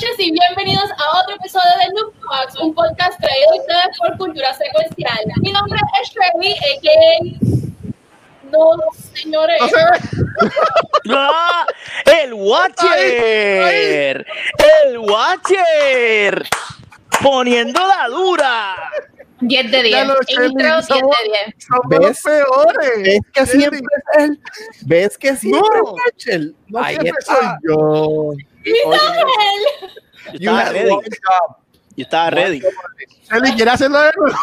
Noches y bienvenidos a otro episodio de Noob Talks, un podcast traído a ustedes por Cultura Secuencial. Mi nombre es Shirley, a.k.a. No, señores. ¡Ah! ¡El Watcher! ¡El Watcher! Poniendo la dura. 10 de 10. Ya lo sé, Intro 10 somos- de 10. Somos ¿Ves? peores. ¿Ves que siempre es él? ¿Ves que siempre No. es Rachel? No Ahí siempre está. soy yo. Yo estaba ready. Yo estaba ready. Shelly, ¿quieres hacerlo de nuevo?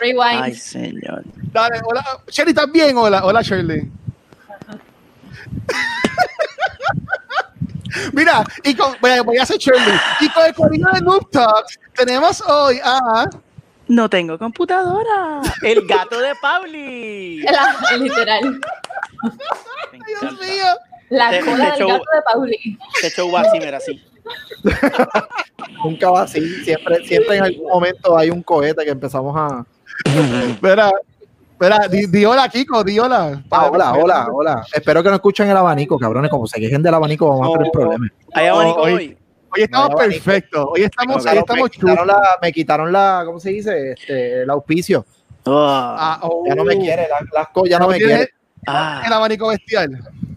Rewind. Ay, señor. Dale, hola. Shelly, ¿estás bien? Hola, hola, Shirley. Mira, y con, voy, a, voy a hacer Shirley. Y con el corillo de Noob Talks, tenemos hoy a. No tengo computadora. El gato de Pauli. La- literal. Dios mío. La cola este del show- gato de Pauli. Este show va así, mira, así. Nunca va así. Siempre, siempre en algún momento hay un cohete que empezamos a. Espera, espera, di, di hola, Kiko, di hola. Ah, hola, hola, hola. Espero que no escuchen el abanico, cabrones. Como se quejen del abanico, vamos a tener problemas. Hay abanico hoy- hoy. Hoy estamos No, perfectos. Hoy estamos, hoy quitaron- estamos me, quitaron la, me quitaron la, ¿cómo se dice? Este, el auspicio. Ah, Ah, oh. Ya no me quiere, la- las cosas ya no, No me quiere. ah. El abanico bestial.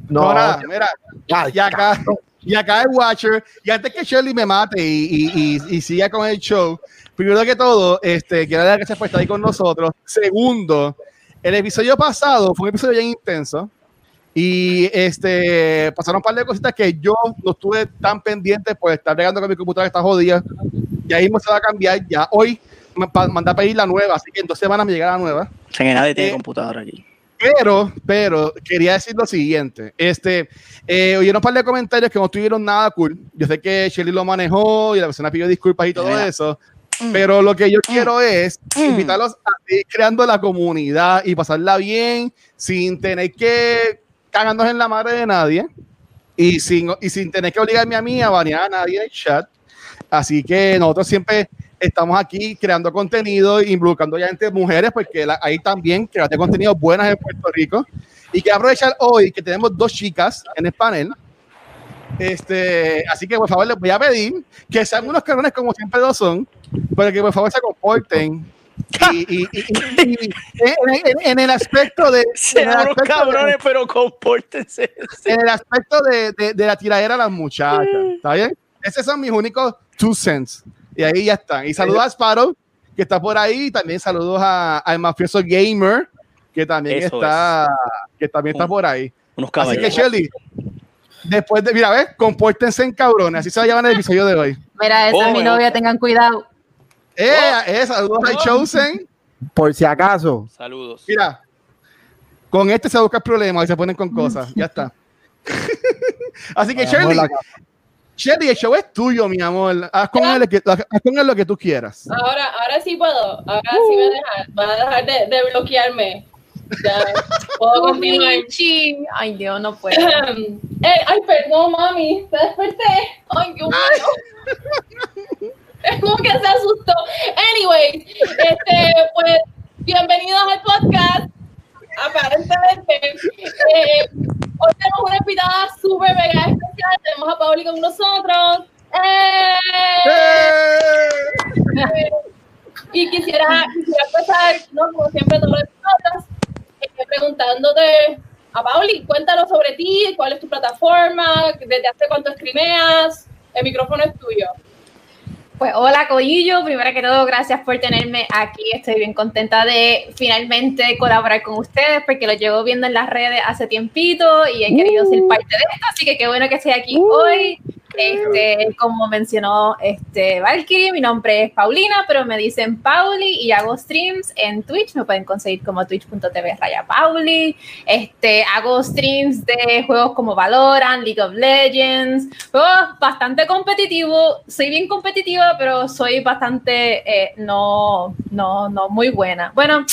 No, No, nada, mira. ya, Y acá, y acá el Watcher. Y antes que Shirley me mate y, y, y, y siga con el show, primero que todo, este, quiero dar gracias por estar ahí con nosotros. Segundo, el episodio pasado fue un episodio bien intenso. Y este, pasaron un par de cositas que yo no estuve tan pendiente por estar regando con mi computadora que está jodida. Ya mismo se va a cambiar. Ya hoy mandé a pedir la nueva, así que en dos semanas me llega la nueva. O sea, que nadie tiene Eh, computadora aquí. Pero, pero, quería decir lo siguiente. Este, eh, oyeron un par de comentarios que no tuvieron nada cool. Yo sé que Shelly lo manejó y la persona pidió disculpas y todo eso. Pero lo que yo quiero es Mm. invitarlos a seguir creando la comunidad y pasarla bien sin tener que cagarnos en la madre de nadie y sin, y sin tener que obligarme a mí a banear a nadie en el chat. Así que nosotros siempre estamos aquí creando contenido, involucrando ya gente, mujeres, porque la- hay también creadoras de contenido buenas en Puerto Rico. Y quiero aprovechar hoy que tenemos dos chicas en el panel. Este, así que por favor les voy a pedir que sean unos cabrones como siempre lo son, pero que por favor se comporten. Y, en, en- en el aspecto de Sean unos aspecto de- cabrones, pero compórtense. en el aspecto de, de, de la tiradera a las muchachas. ¿Está bien? Esos son mis únicos two cents. Y ahí ya están. Y saludos a Sparrow, que está por ahí. También saludos a- al mafioso Gamer, que también Eso está, que también está Un- por ahí. Unos Así que. Shelly, después de, mira, ves, compórtense en cabrones. Así se va a llamar el episodio de hoy. Mira, esa Oh, es mi novia, tengan cuidado. Eh, eh, saludos a Oh. Chosen. Por si acaso. Saludos. Mira, con este se busca el problema y se ponen con cosas. Ya está. Así que, a Shelly, Shelly, el show es tuyo, mi amor. Haz con, él, lo que- haz con él lo que tú quieras. Ahora, ahora sí puedo. Ahora sí me dejan. Van a dejar de, de bloquearme. Ya, puedo continuar. Ay, Dios, no puedo. Eh, ay, perdón, mami. Te desperté. Ay, Dios mío. Es como que se asustó. Anyway, este, pues, bienvenidos al podcast. Aparentemente. Eh, hoy tenemos una invitada súper mega especial. Tenemos a Pauli con nosotros. ¡Eh! Y quisiera, quisiera empezar, ¿no? como siempre, todos los episodios, eh, preguntándote a Pauli, cuéntanos sobre ti, cuál es tu plataforma, desde hace cuánto streameas, el micrófono es tuyo. Pues hola Coyillo, primero que todo gracias por tenerme aquí, estoy bien contenta de finalmente colaborar con ustedes porque lo llevo viendo en las redes hace tiempito y he querido ser parte de esto, así que qué bueno que estoy aquí hoy. Este, como mencionó este Valkyrie, mi nombre es Paulina, pero me dicen Pauli y hago streams en Twitch. Me pueden conseguir como twitch.tv raya Pauli. Este, hago streams de juegos como Valorant, League of Legends, juegos bastante competitivo. Soy bien competitiva, pero soy bastante eh, no, no, no muy buena. Bueno,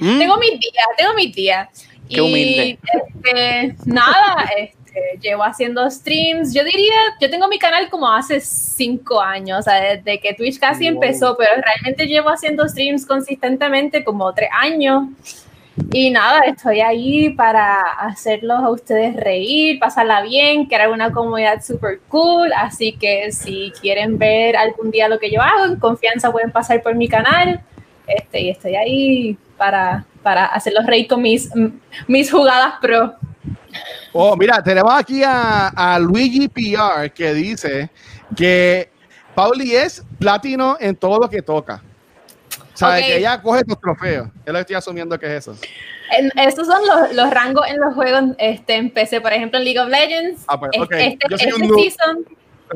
Mm, Tengo mis días, tengo mis días. Qué humilde. este, nada, este, llevo haciendo streams. Yo diría, yo tengo mi canal como hace cinco años, o sea, desde que Twitch casi Wow. empezó, pero realmente llevo haciendo streams consistentemente como tres años. Y nada, estoy ahí para hacerlos a ustedes reír, pasarla bien, crear una comunidad super cool. Así que si quieren ver algún día lo que yo hago, en confianza pueden pasar por mi canal. Este, y estoy ahí para, para hacerlos reír con mis, mis jugadas pro. Oh, mira, tenemos aquí a, a Luigi PR que dice que Pauli es platino en todo lo que toca. O sea, que ella coge tus trofeos. Es lo que estoy asumiendo que es eso. En- estos son los, los rangos en los juegos este, en PC. Por ejemplo, en League of Legends. Ah, pues, es- ok. Este, este un noob. season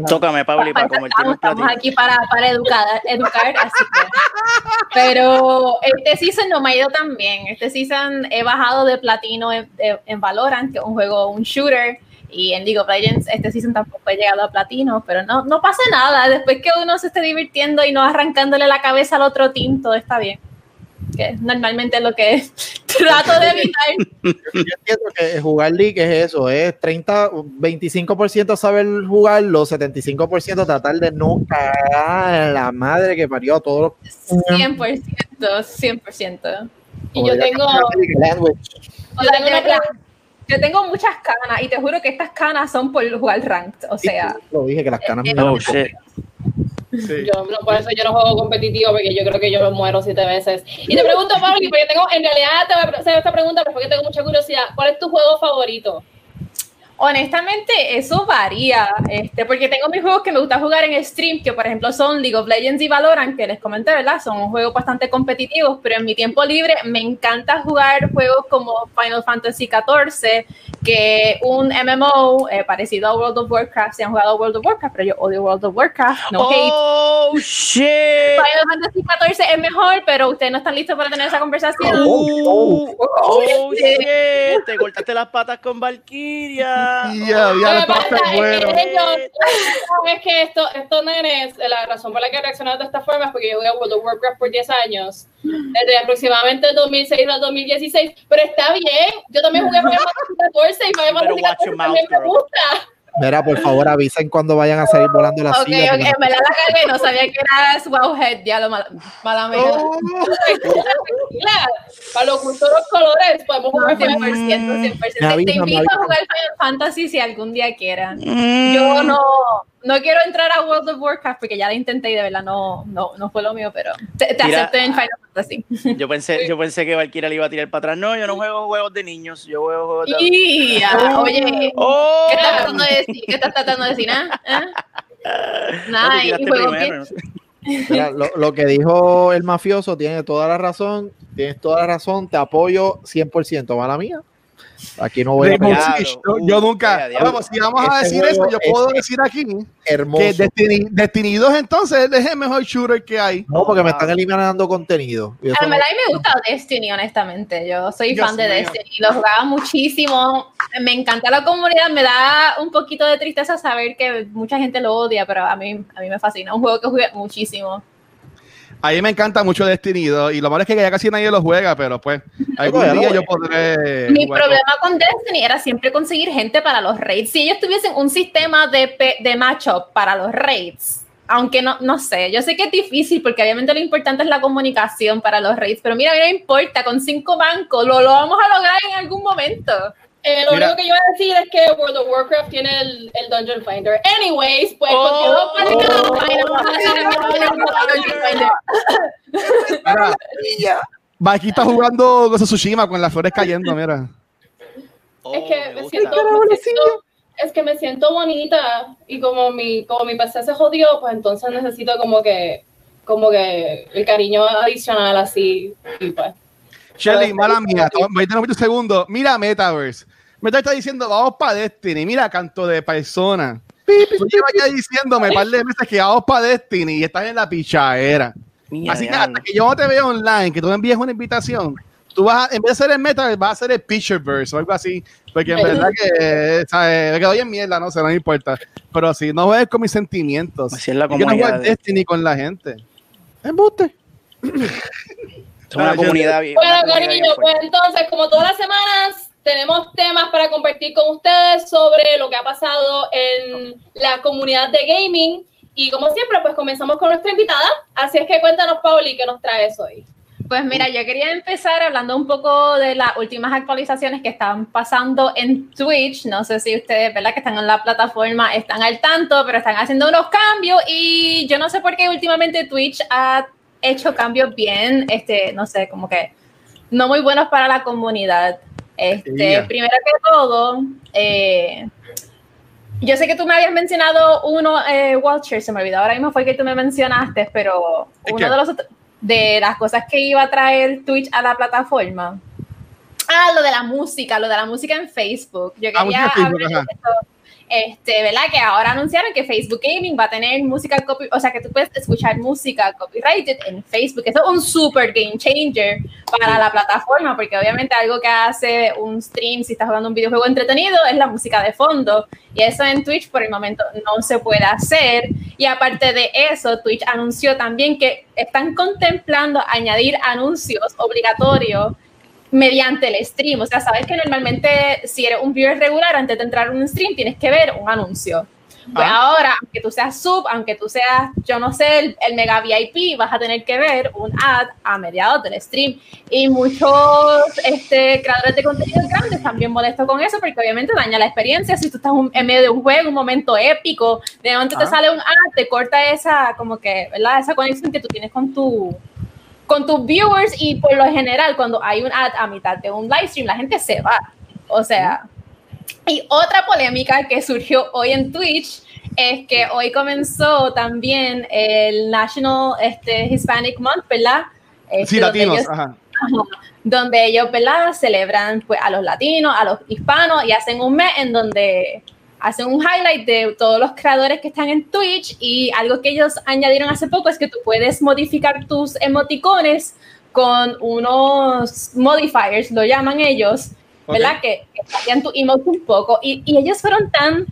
Tócame, Pauli, para Estamos, convertirme en estamos platino. aquí para, para educar, educar, así que. Pero este season no me ha ido tan bien. Este season he bajado de platino en, en- en Valorant, que es un juego, un shooter, y en League of Legends este season tampoco he llegado a platino, pero no, no pasa nada. Después que uno se esté divirtiendo y no arrancándole la cabeza al otro team, todo está bien. Que es normalmente lo que trato de evitar. Yo entiendo que jugar League es eso, es 30, 25% saber jugarlo, 75% tratar de no cagar en la madre que parió a todos los 100%, 100%. Y yo tengo, una yo tengo muchas canas y te juro que estas canas son por jugar ranked. O sea, Lo dije que las canas me Oh, shit. Yo, no, por eso yo no juego competitivo, porque yo creo que yo me muero siete veces. Y te pregunto, Pablo, porque tengo, en realidad te voy a hacer esta pregunta, porque tengo mucha curiosidad. ¿Cuál es tu juego favorito? Honestamente, eso varía. Este, porque tengo mis juegos que me gusta jugar en stream, que por ejemplo son League of Legends y Valorant, que les comenté, ¿verdad? Son juegos bastante competitivos, pero en mi tiempo libre me encanta jugar juegos como Final Fantasy XIV, que un MMO eh, parecido a World of Warcraft. Si han jugado World of Warcraft, pero yo odio World of Warcraft. No hate. Oh, shit. Final Fantasy XIV es mejor, pero ustedes no están listos para tener esa conversación. Oh, oh, Este, shit. Te cortaste las patas con Valkyria. Ya, ya, Lo que está pasa es bueno. que ellos, es que esto, estos nenes, la razón por la que reaccionaron de esta forma es porque yo jugué a World of Warcraft por 10 años, desde aproximadamente el 2006 al 2016, pero está bien, yo también jugué Final Fantasy XIV y Final Fantasy también me gusta. Mira, por favor, avisen cuando vayan a salir volando las Ok, sillas. ok, en verdad la cagué, no sabía que era Wowhead, ya lo mala, mala mía. Oh, Tranquila, Para los gustos los colores, podemos No, jugar 100%, Final 100%. Me Te, avisa, te invito me a jugar Final Fantasy si algún día quieran. Mm. Yo no, no quiero entrar a World of Warcraft porque ya la intenté y de verdad no, no, no fue lo mío, pero te, te Mira, acepto en Final Fantasy. Yo pensé, yo pensé que Valkyria le iba a tirar para atrás. No, yo no juego juegos de niños, yo juego juegos de... Y, ah, oye, ¡Oh! ¿qué estás tratando de decir? ¿Qué estás tratando de decir? ah? ¿Ah? No, Nada, y juego primero, no sé. Mira, lo, lo que dijo el mafioso tiene toda la razón, tienes toda la razón, te apoyo 100%, mala mía. Aquí no voy a Rainbow. Six, yo, yo nunca. Vamos, si vamos a Este decir juego eso, yo puedo decir aquí hermoso. que Destiny, Destiny 2 entonces es el mejor shooter que hay. No, porque me están eliminando contenido. A mí me gusta Destiny, honestamente. Yo soy Dios fan de mío. Destiny. Lo jugaba muchísimo. Me encanta la comunidad. Me da un poquito de tristeza saber que mucha gente lo odia, pero a mí, a mí me fascina. Un juego que jugué muchísimo. A mí me encanta mucho Destiny 2 y lo malo es que ya casi nadie lo juega, pero pues algún día yo podré. Mi jugar problema con Destiny era siempre conseguir gente para los raids. Si ellos tuviesen un sistema de, de matchup para los raids, aunque no, no sé, yo sé que es difícil porque obviamente lo importante es la comunicación para los raids, pero mira, a mí no me importa, con cinco bancos lo, lo vamos a lograr en algún momento. Eh, lo Mira. único que yo voy a decir es que World of Warcraft tiene el, el Dungeon Finder. Anyways, pues Oh, Mira, Aquí está jugando of Tsushima con las flores cayendo, mira. Oh, es que me siento, me siento- es que me siento bonita y como mi como mi PC se jodió, pues entonces necesito como que como que el cariño adicional así y pues Shelly, mala mía, to- voy a tener un segundo. Mira Metaverse. Meta está diciendo, vamos para Destiny. Mira, canto de persona. Tú llevas ya diciéndome un par de meses que vamos para Destiny y estás en la pichadera. Mira, Así que hasta que yo no te vea online, que tú me envíes una invitación, tú vas a, en vez de hacer el Metaverse, vas a hacer el Pictureverse o algo así. Porque en verdad que, ¿sabes? Me quedo en mierda, no sé, no me importa. Pero si no juegues con mis sentimientos. Así es la Yo comunidad jugar de- Destiny con la gente. Embuste. Es una Gracias. comunidad bien. Bueno, comunidad cariño, pues entonces, como todas las semanas, tenemos temas para compartir con ustedes sobre lo que ha pasado en la comunidad de gaming. Y como siempre, pues comenzamos con nuestra invitada. Así es que cuéntanos, Pauli, ¿qué nos traes hoy? Pues mira, yo quería empezar hablando un poco de las últimas actualizaciones que están pasando en Twitch. No sé si ustedes, ¿verdad? Que están en la plataforma, están al tanto, pero están haciendo unos cambios y yo no sé por qué últimamente Twitch ha hecho cambios bien, este, no sé, como que no muy buenos para la comunidad. Este, primero que todo, eh, yo sé que tú me habías mencionado uno, eh, Walter, se me olvidó ahora mismo fue que tú me mencionaste, pero ¿De uno de los de las cosas que iba a traer Twitch a la plataforma. Ah, lo de la música, lo de la música en Facebook. Yo Ah, quería hablar de eso. Este, ¿verdad? Que ahora anunciaron que Facebook Gaming va a tener música copy, o sea, que tú puedes escuchar música copyrighted en Facebook. Eso es un super game changer para la plataforma, porque obviamente algo que hace un stream, si estás jugando un videojuego entretenido, es la música de fondo. Y eso en Twitch por el momento no se puede hacer. Y aparte de eso, Twitch anunció también que están contemplando añadir anuncios obligatorios mediante el stream. O sea, sabes que normalmente si eres un viewer regular, antes de entrar a un stream, tienes que ver un anuncio. Pues Ah. ahora, aunque tú seas sub, aunque tú seas, yo no sé, el, el mega VIP, vas a tener que ver un ad a mediados del stream. Y muchos este, creadores de contenido grandes también molestos con eso, porque obviamente daña la experiencia. Si tú estás un- en medio de un juego, un momento épico, de te Ah. sale un ad, te corta esa, como que, ¿verdad? Esa conexión que tú tienes con tu con tus viewers y por lo general cuando hay un ad a mitad de un live stream la gente se va. O sea, y otra polémica que surgió hoy en Twitch es que hoy comenzó también el National este, Hispanic Month, ¿verdad? Este, Sí, latinos, ellos- ajá. Ajá. donde ellos, ¿verdad? Celebran pues, a los latinos, a los hispanos y hacen un mes en donde hacen un highlight de todos los creadores que están en Twitch y algo que ellos añadieron hace poco es que tú puedes modificar tus emoticones con unos modifiers, lo llaman ellos, ¿verdad? Que, que cambian tu emote un poco y, y ellos fueron tan...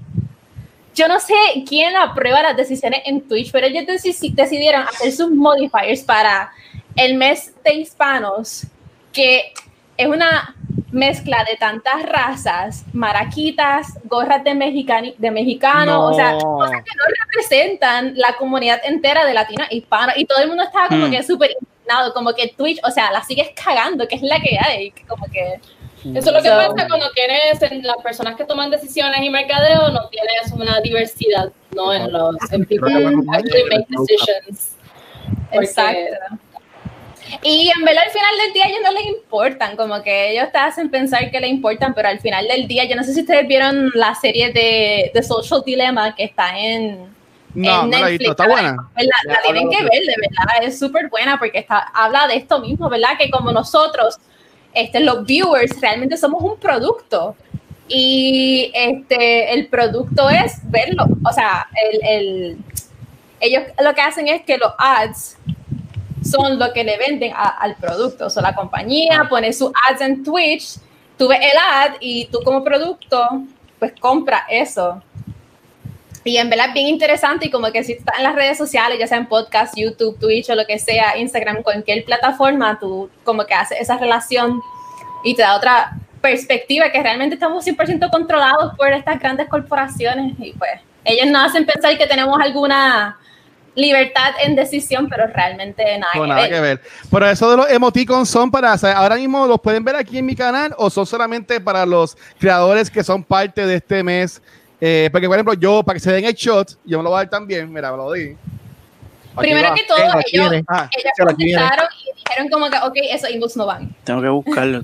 Yo no sé quién aprueba las decisiones en Twitch, pero ellos deci- decidieron hacer sus modifiers para el mes de hispanos, que es una mezcla de tantas razas, maraquitas, gorras de, mexicani, de mexicano, o sea, No. cosas que no representan la comunidad entera de latinos e hispanos, y todo el mundo estaba como Hmm. que súper indignado, como que Twitch, o sea, la sigues cagando, que es la que hay, que como que... Eso es lo que So- pasa cuando tienes en las personas que toman decisiones y mercadeo, no tienes una diversidad, ¿no? En los en people actually make decisions. Porque- Exacto. Y en verdad al final del día ellos no les importan, como que ellos te hacen pensar que les importan, pero al final del día, yo no sé si ustedes vieron la serie de, de Social Dilemma que está en, No, en no la visto. Está buena. La, Ya, tienen que ver, de verdad, es súper buena porque está, habla de esto mismo, ¿verdad? Que como nosotros, este, los viewers, realmente somos un producto. Y este, el producto es verlo. O sea, el, el- ellos lo que hacen es que los ads son lo que le venden a- al producto. O sea, la compañía pone sus ads en Twitch, tú ves el ad y tú como producto, pues compra eso. Y en verdad es bien interesante y como que si estás en las redes sociales, ya sea en podcast, YouTube, Twitch o lo que sea, Instagram, cualquier plataforma, tú como que haces esa relación y te da otra perspectiva que realmente estamos 100% controlados por estas grandes corporaciones y pues ellos nos hacen pensar que tenemos alguna libertad en decisión, pero realmente nada, No, que, nada ver. que ver. Pero eso de los emoticons son para, o sea, ahora mismo los pueden ver aquí en mi canal o son solamente para los creadores que son parte de este mes. Eh, porque, por ejemplo, yo, para que se den el shot, yo me lo voy a dar también. Mira, me lo di. Aquí Primero va. que todo, aquí ellos. Ah, viene. contestaron y dijeron como que, ok, esos inbox no van. Tengo que buscarlo.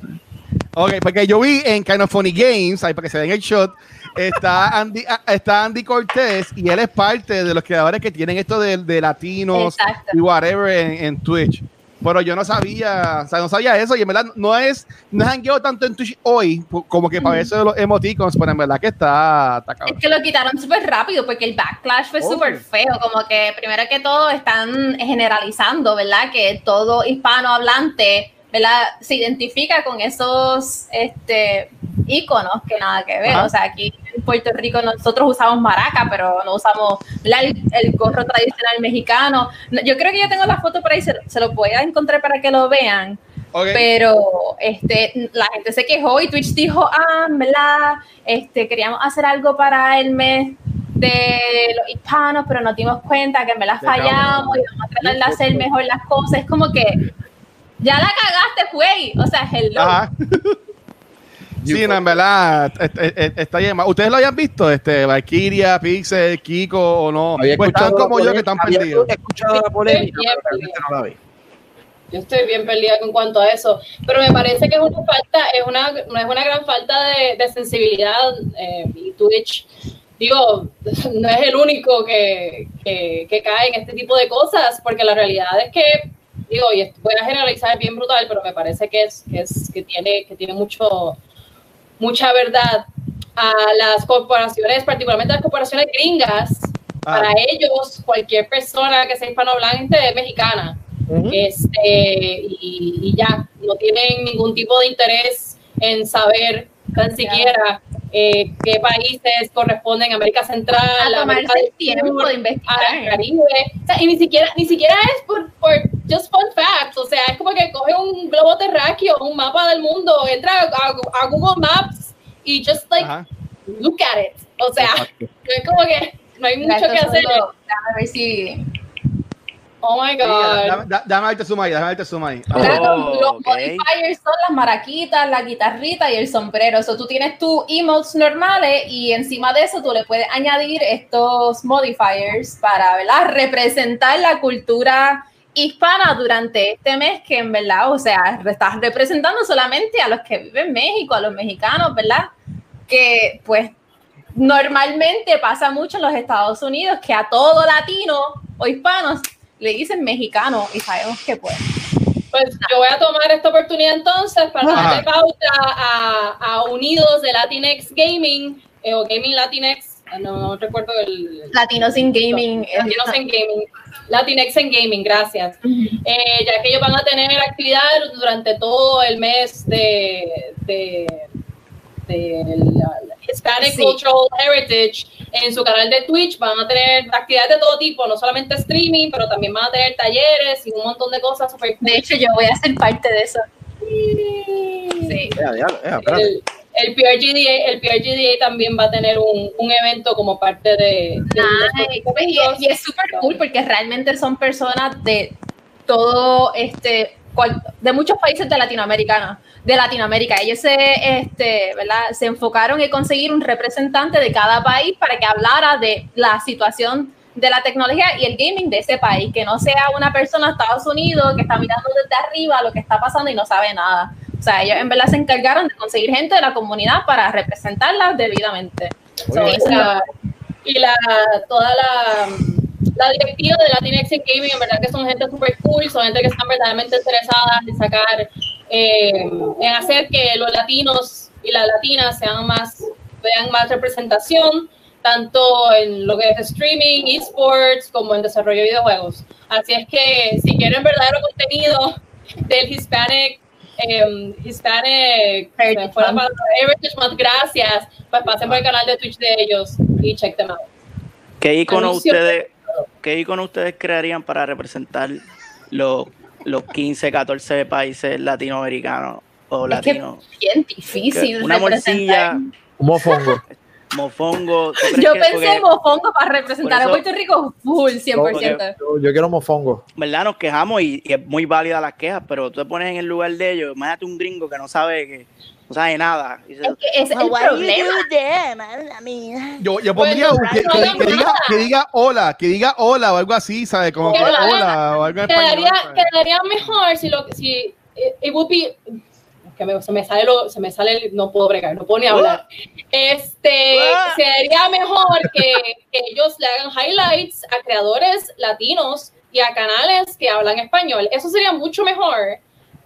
Ok, porque yo vi en Kind of Funny Games, ahí para que se den el shot, está Andy, ah, está Andy Cortés y él es parte de los creadores que tienen esto de, de latinos Exacto. y whatever en, en Twitch. Pero yo no sabía, o sea, no sabía eso y en verdad no es, no es tanto en Twitch hoy como que para eso de los emoticons, pero en verdad que está, está Es que lo quitaron súper rápido porque el backlash fue Oh. súper feo, como que primero que todo están generalizando, ¿verdad? Que todo hispanohablante ¿verdad? Se identifica con esos este, íconos que nada que ver. Ajá. O sea, aquí en Puerto Rico nosotros usamos maraca, pero no usamos el, el gorro tradicional mexicano. No, Yo creo que yo tengo la foto por ahí, se, se lo voy a encontrar para que lo vean. Pero este, la gente se quejó y Twitch dijo, ah, ¿verdad? Este, queríamos hacer algo para el mes de los hispanos, pero nos dimos cuenta que me la De fallamos y vamos a tratar de hacer mejor las cosas. Es como que ya la cagaste, güey. O sea, hello. Ajá. Sí, no, en verdad, est- est- est- está bien. ¿Ustedes lo habían visto? Este, Valkyria, Pixel, Kiko o no? Había Pues están como yo que están perdidos. escuchado la polémica, Bien, pero realmente no la vi. Yo estoy bien perdida en cuanto a eso, pero me parece que es una falta, es una, no es una gran falta de, de sensibilidad eh, y Twitch, digo, no es el único que, que, que cae en este tipo de cosas, porque la realidad es que, digo, y voy a generalizar bien brutal, pero me parece que es, que es, que tiene, que tiene mucho, mucha verdad a las corporaciones, particularmente las corporaciones gringas, Ah. para ellos, cualquier persona que sea hispanohablante es mexicana. Este, y, y ya, no tienen ningún tipo de interés en saber tan siquiera eh, qué países corresponden a América Central, A América del tiempo Sur, de al investigar. Caribe. O sea, y ni siquiera, ni siquiera es por, por just fun facts, o sea, es como que coge un globo terráqueo, un mapa del mundo, entra a, a Google Maps y just like Ajá. look at it. O sea, Exacto. es como que no hay mucho que hacer. déjame ver si. Oh my Sí, god. Dame, da- dame verte suma ahí, dame verte suma ahí. Oh. Los modifiers son las maraquitas, la guitarrita y el sombrero. O sea, tú tienes tus emotes normales y encima de eso tú le puedes añadir estos modifiers para ¿verdad? representar la cultura hispana durante este mes que en verdad, o sea, estás representando solamente a los que viven en México, a los mexicanos, ¿verdad? Que pues normalmente pasa mucho en los Estados Unidos que a todo latino o hispanos le dicen mexicano y sabemos que pues Pues yo voy a tomar esta oportunidad entonces para Ajá. darle pauta a, a Unidos de Latinx Gaming eh, o Gaming Latinx, ah, no, no recuerdo el... Latinos in Gaming. es- Latinos en Gaming, Latinx en Gaming, gracias. Eh, ya que ellos van a tener actividad durante todo el mes de, de, la- la Hispanic Sí. Cultural Heritage en su canal de Twitch. Van a tener actividades de todo tipo, no solamente streaming, pero también van a tener talleres y un montón de cosas super cool. De hecho, yo voy a ser parte de eso. Sí. El, el PRGDA, el PRGDA también va a tener un, un evento como parte de, de Ay, pues, y, es- y es súper cool porque realmente son personas de todo este cual- de muchos países de Latinoamérica, de Latinoamérica. Ellos se, este, ¿verdad? se enfocaron en conseguir un representante de cada país para que hablara de la situación de la tecnología y el gaming de ese país, que no sea una persona de Estados Unidos que está mirando desde arriba lo que está pasando y no sabe nada. O sea, ellos en verdad se encargaron de conseguir gente de la comunidad para representarla debidamente. So, la- y la toda la, la directiva de Latinx Gaming, en verdad que son gente super cool, son gente que están verdaderamente interesadas en sacar, eh, en hacer que los latinos y las latinas sean más, vean más representación, tanto en lo que es streaming, esports, como en desarrollo de videojuegos. Así es que si quieren verdadero contenido del Hispanic, eh, Hispanic, Heritage Month, gracias, pues pasen por el canal de Twitch de ellos y check them out. ¿Qué icono Anuncio. ustedes, qué icono ustedes crearían para representar los, los 15, 14 países latinoamericanos o Es que latinos? bien difícil. Una representar. morcilla, mofongo. mofongo. ¿tú crees Yo que- pensé porque, en mofongo para representar a Puerto Rico full, 100%. Yo, yo quiero mofongo. ¿verdad? Nos quejamos y, y es muy válida las quejas, pero tú te pones en el lugar de ellos. Imagínate un gringo que no sabe que no sabe nada. Y Es que el problema. Yo, yo pondría que, que- que diga, que diga hola, que diga hola o algo así, ¿sabes? Como que Quedaría- hola o algo en español. Quedaría, ¿sabes? quedaría mejor si lo si it, it would be que me- se me sale lo, se me sale el- no puedo bregar, no puedo ni hablar. Este Ah. sería mejor que, que ellos le hagan highlights a creadores latinos y a canales que hablan español. Eso sería mucho mejor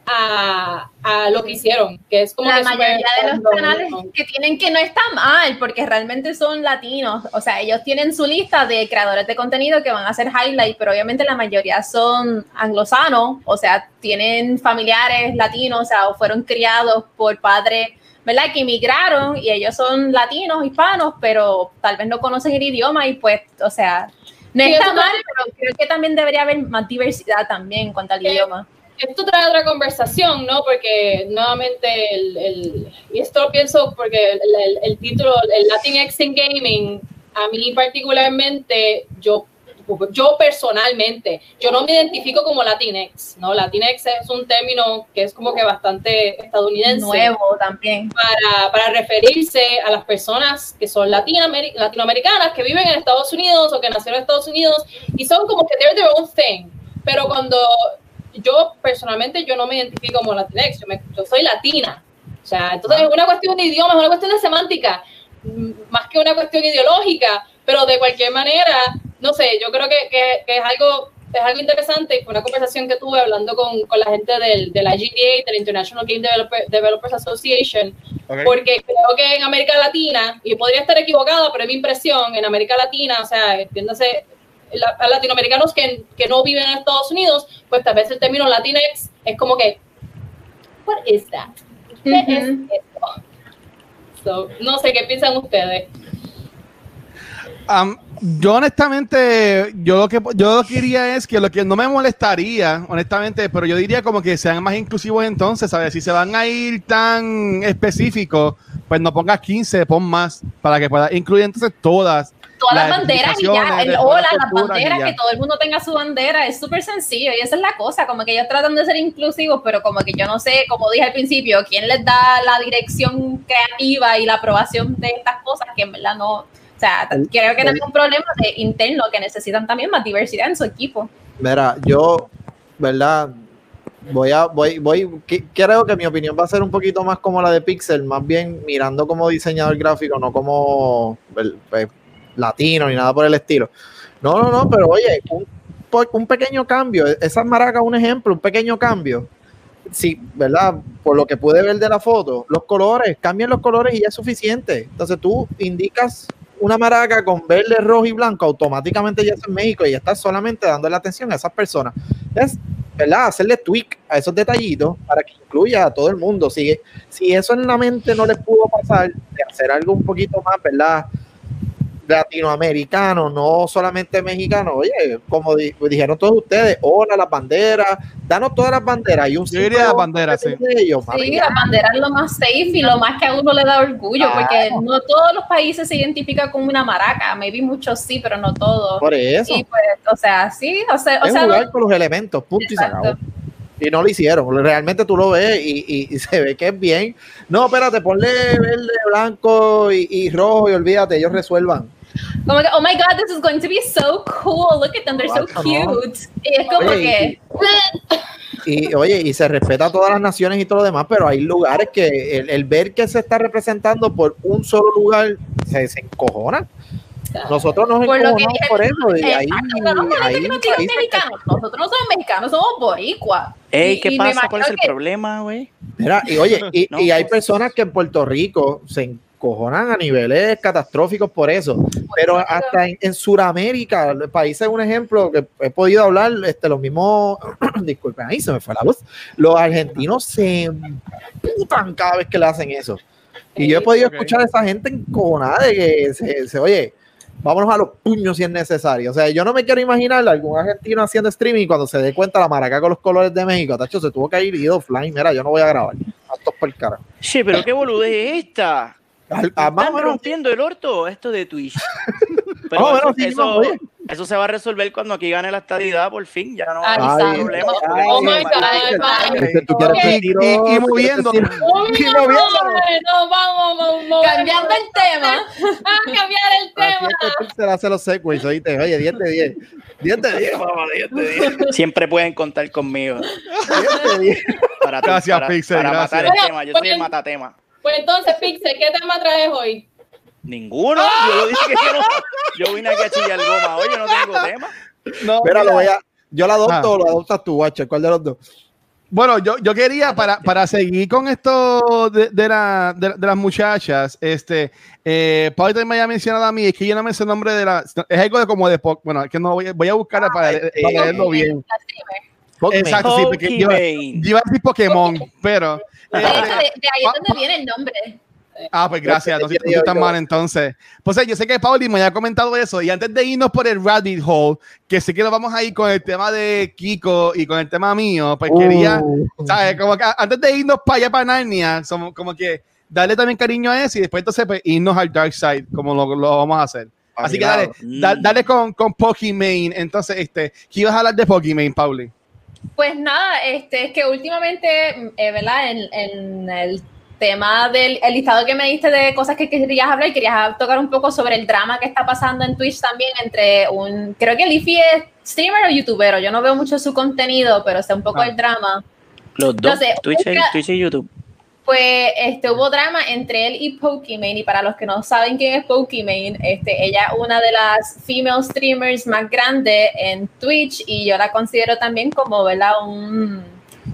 a, a lo que hicieron, que es como la que mayoría de los canales que tienen que no está mal, porque realmente son latinos. O sea, ellos tienen su lista de creadores de contenido que van a hacer highlight, pero obviamente la mayoría son anglosanos, o sea, tienen familiares latinos, o sea, o fueron criados por padres, ¿verdad? Que emigraron y ellos son latinos, hispanos, pero tal vez no conocen el idioma y pues, o sea, no Sí, está mal, pero creo que también debería haber más diversidad también en cuanto al idioma. Esto trae otra conversación, ¿no? Porque nuevamente, el, el- y esto lo pienso porque el, título, el Latinx in Gaming, a mí particularmente, yo, yo personalmente, yo no me identifico como Latinx, ¿no? Latinx es un término que es como que bastante estadounidense Nuevo también. para, para referirse a las personas que son latinoameri- latinoamericanas, que viven en Estados Unidos o que nacieron en Estados Unidos y son como que they're their own thing. Pero cuando yo personalmente yo no me identifico como latinx, yo, me- yo soy latina. O sea, entonces es una cuestión de idioma, es una cuestión de semántica, mm, más que una cuestión ideológica, pero de cualquier manera, no sé, yo creo que, que- que es algo es algo interesante, fue una conversación que tuve hablando con, con la gente del, de la GDA, del International Game Developer- Developers Association, porque creo que en América Latina, y podría estar equivocada, pero es mi impresión, en América Latina, o sea, entiéndase, la- a latinoamericanos que, que no viven en Estados Unidos, pues tal vez el término Latinx es como que, what is that? ¿Qué es esto? So, no sé qué piensan ustedes. Am, yo honestamente, yo lo que yo lo que diría es que lo que no me molestaría, honestamente, pero yo diría como que sean más inclusivos entonces, ¿sabes? Si se van a ir tan específicos, pues no pongas 15, pon más, para que pueda incluir entonces todas. Todas las las banderas y ya, el hola, las banderas, que todo el mundo tenga su bandera, es súper sencillo y esa es la cosa, como que ellos tratan de ser inclusivos, pero como que yo no sé, como dije al principio, quién les da la dirección creativa y la aprobación de estas cosas que en verdad no, o sea, El- creo que el- también es un problema de interno que necesitan también más diversidad en su equipo. Mira, yo, ¿verdad? Voy a, voy, voy, que- creo que mi opinión va a ser un poquito más como la de Pixel, más bien mirando como diseñador gráfico, no como pues, latino ni nada por el estilo. No, no, no, pero oye, un, po- un pequeño cambio, esas maracas, un ejemplo, un pequeño cambio. Sí, ¿verdad? Por lo que pude ver de la foto, los colores, cambian los colores y ya es suficiente. Entonces tú indicas una maraca con verde, rojo y blanco, automáticamente ya es en México y ya estás solamente dando la atención a esas personas. Es, ¿verdad? Hacerle tweak a esos detallitos para que incluya a todo el mundo. Si, si eso en la mente no les pudo pasar, de hacer algo un poquito más, ¿verdad? Latinoamericano, no solamente mexicano. Oye, como di- dijeron todos ustedes, hola las banderas, danos todas las banderas y un Yo diría las banderas, sí. de ellos, Sí, ya. la bandera es lo más safe y lo más que a uno le da orgullo, porque no todos los países se identifican con una maraca, maybe muchos sí, pero no todos. por eso. Y pues, o sea, sí, o sea, o sea, jugar no- con los elementos, punto y se Exacto. acabó. Y no lo hicieron. Realmente tú lo ves y, y- y se ve que es bien. No, espérate, ponle verde, blanco y, y rojo y olvídate, ellos resuelvan. como que, oh my god, this is going to be so cool, look at them, they're so cute. Y es como Oye, que, Y oye, y se respeta a todas las naciones y todo lo demás, pero hay lugares que el, el ver que se está representando por un solo lugar se, se encojona. Nosotros nos Por lo que dije- por eso. Y ahí, no ahí que mexicanos, nosotros no somos mexicanos, somos boricuas. Ey, ¿qué y pasa? ¿Cuál es el que- problema, güey? Mira, y oye, y, No, y hay personas que en Puerto Rico se encojonan a niveles catastróficos por eso. Pero hasta en, en Sudamérica, el país es un ejemplo que he podido hablar, este, los mismos, disculpen, ahí se me fue la voz, los argentinos se putan cada vez que le hacen eso. Y yo he podido Ok. escuchar a esa gente encojonada de que se, se, oye, vámonos a los puños si es necesario. O sea, yo no me quiero imaginar a algún argentino haciendo streaming cuando se dé cuenta la maraca con los colores de México. Tacho, se tuvo que ir ido offline. Mira, yo no voy a grabar. Estos por el cara. Che, pero qué boludez es esta. Al- a- Están rompiendo el orto esto de Twitch. Pero Más o eso, sí, se va a resolver cuando aquí gane la estadidad, por fin. Ya no Ay, va a haber Ay, problemas. ay, Oh my ay, God, ay, ay, ay, tú quieres ok. decir, Y- oh, moviendo. no. Cambiando el tema, a cambiar el tema. Pixel hace los segways, oíste. Oye, 10 de 10. 10 de 10, mamá, 10 de 10. Siempre pueden contar conmigo 10 de 10. para, Gracias, para, Pixel, para gracias. matar el tema. Yo soy el matatema. Pues entonces, Pixel, ¿qué tema traes hoy? Ninguno. Yo lo dije que yo no. Yo vine aquí a chillar goma. Oye, no tengo tema. No, Mira, mira, lo voy a. Yo la adopto Ah. o lo adoptas tú, guacho. ¿Cuál de los dos? Bueno, yo, yo quería, para, para seguir con esto de, de, la, de, de las muchachas, este, eh, también me había mencionado a mí, es que yo no me sé el nombre de la, es algo de como de, bueno, es que no voy, a- voy a buscarla para, Ah, para leerlo bien. Exacto, sí, porque yo, iba a decir Pokémon, pero... De hecho, de, de ahí es donde viene el nombre. Ah, pues gracias. No sé Yo- tú estás mal entonces. Pues eh, yo sé que Pauli me había comentado eso. Y antes de irnos por el rabbit hole, que sé que nos vamos a ir con el tema de Kiko y con el tema mío, pues quería, Uh, ¿sabes? Como que antes de irnos para allá, para Narnia, somos como que darle también cariño a eso y después entonces pues, irnos al Dark Side, como lo, lo vamos a hacer. Así que dale, da- dale con, con Pokimane. Entonces, este, ¿qué ibas a hablar de Pokimane, Pauli? Pues nada, este, es que últimamente, eh, ¿verdad? En, en el tema del el listado que me diste de cosas que querías hablar, querías tocar un poco sobre el drama que está pasando en Twitch también entre un, creo que Leafy es streamer o youtuber, yo no veo mucho su contenido, pero sé un poco Ah. el drama. Los dos, No sé, Twitch, y, Twitch y YouTube. Pues este, hubo drama entre él y Pokimane, y para los que no saben quién es Pokimane, este, ella es una de las female streamers más grandes en Twitch y yo la considero también como ¿verdad? un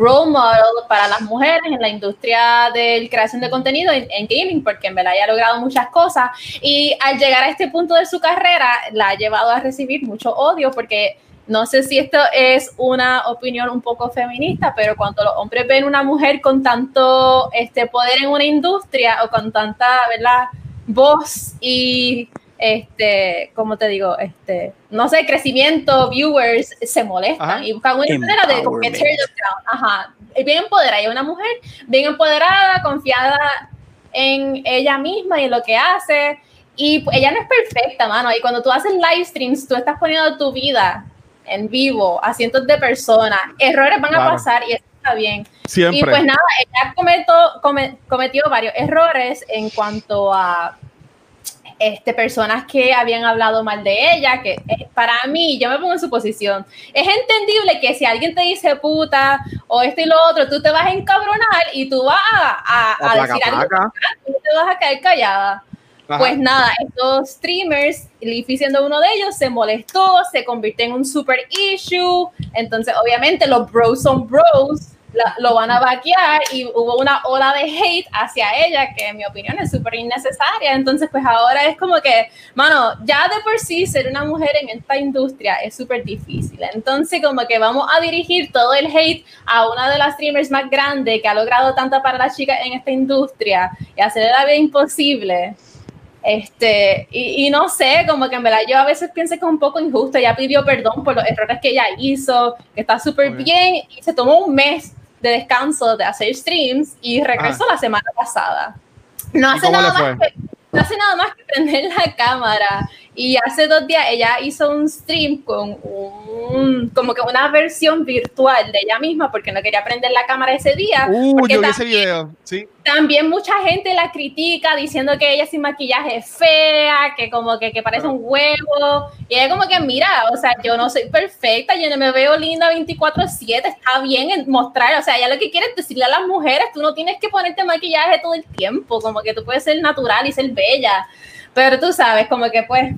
role model para las mujeres en la industria de creación de contenido en, gaming, porque en verdad ella ha logrado muchas cosas y al llegar a este punto de su carrera la ha llevado a recibir mucho odio porque no sé si esto es una opinión un poco feminista, pero cuando los hombres ven una mujer con tanto este poder en una industria o con tanta, ¿verdad? voz y este, ¿cómo te digo? Este, no sé, crecimiento, viewers, se molestan Ajá. y buscan una manera de como que tear them down. Ajá. Y Bien empoderada, es una mujer bien empoderada, confiada en ella misma y en lo que hace. Y ella no es perfecta, mano. Y cuando tú haces live streams, tú estás poniendo tu vida en vivo a cientos de personas. Errores van a Claro. pasar y eso está bien. Siempre. Y pues nada, ella cometó, come- cometió varios errores en cuanto a este, personas que habían hablado mal de ella, que eh, para mí, yo me pongo en su posición, es entendible que si alguien te dice puta o esto y lo otro, tú te vas a encabronar y tú vas a, a- a decir algo, placa. y te vas a caer callada. Ajá. Pues nada, estos streamers, Leafy siendo uno de ellos, se molestó, se convirtió en un super issue. Entonces, obviamente, los bros son bros, la- lo van a vaquear y hubo una ola de hate hacia ella que, en mi opinión, es súper innecesaria. Entonces, pues ahora es como que, mano, ya de por sí ser una mujer en esta industria es súper difícil. Entonces, como que vamos a dirigir todo el hate a una de las streamers más grandes que ha logrado tanto para las chicas en esta industria y hacerle la vida imposible. Este, y, y no sé, como que en verdad yo a veces pienso que es un poco injusto. Ella pidió perdón por los errores que ella hizo, que está súper bien, y se tomó un mes de descanso de hacer streams y regresó la semana pasada. No Ah. ¿Y hace, nada más que, no hace nada más que prender la cámara. Y hace dos días ella hizo un stream con un, como que una versión virtual de ella misma porque no quería prender la cámara ese día. Uh, porque yo vi ta- ese video. Sí. también mucha gente la critica diciendo que ella sin maquillaje es fea, que como que, que parece un huevo. Y ella como que, mira, o sea, yo no soy perfecta, yo no me veo linda 24/7, está bien en mostrar, o sea, ella lo que quiere es decirle a las mujeres, tú no tienes que ponerte maquillaje todo el tiempo, como que tú puedes ser natural y ser bella, pero tú sabes, como que pues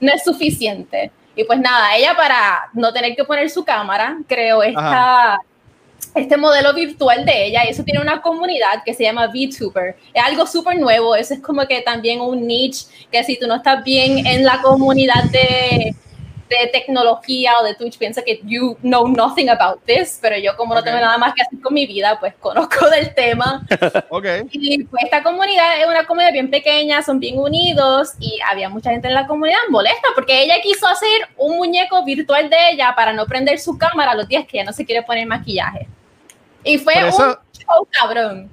no es suficiente. Y pues nada, ella para no tener que poner su cámara, creó esta este modelo virtual de ella y eso tiene una comunidad que se llama VTuber. Es algo súper nuevo, eso es como que también un niche que si tú no estás bien en la comunidad de, de tecnología o de Twitch, piensa que you know nothing about this, pero yo como no Ok. tengo nada más que hacer con mi vida, pues conozco del tema. Ok. Y pues esta comunidad es una comunidad bien pequeña, son bien unidos y había mucha gente en la comunidad molesta porque ella quiso hacer un muñeco virtual de ella para no prender su cámara los días que ella no se quiere poner maquillaje. Y fue eso- un show cabrón.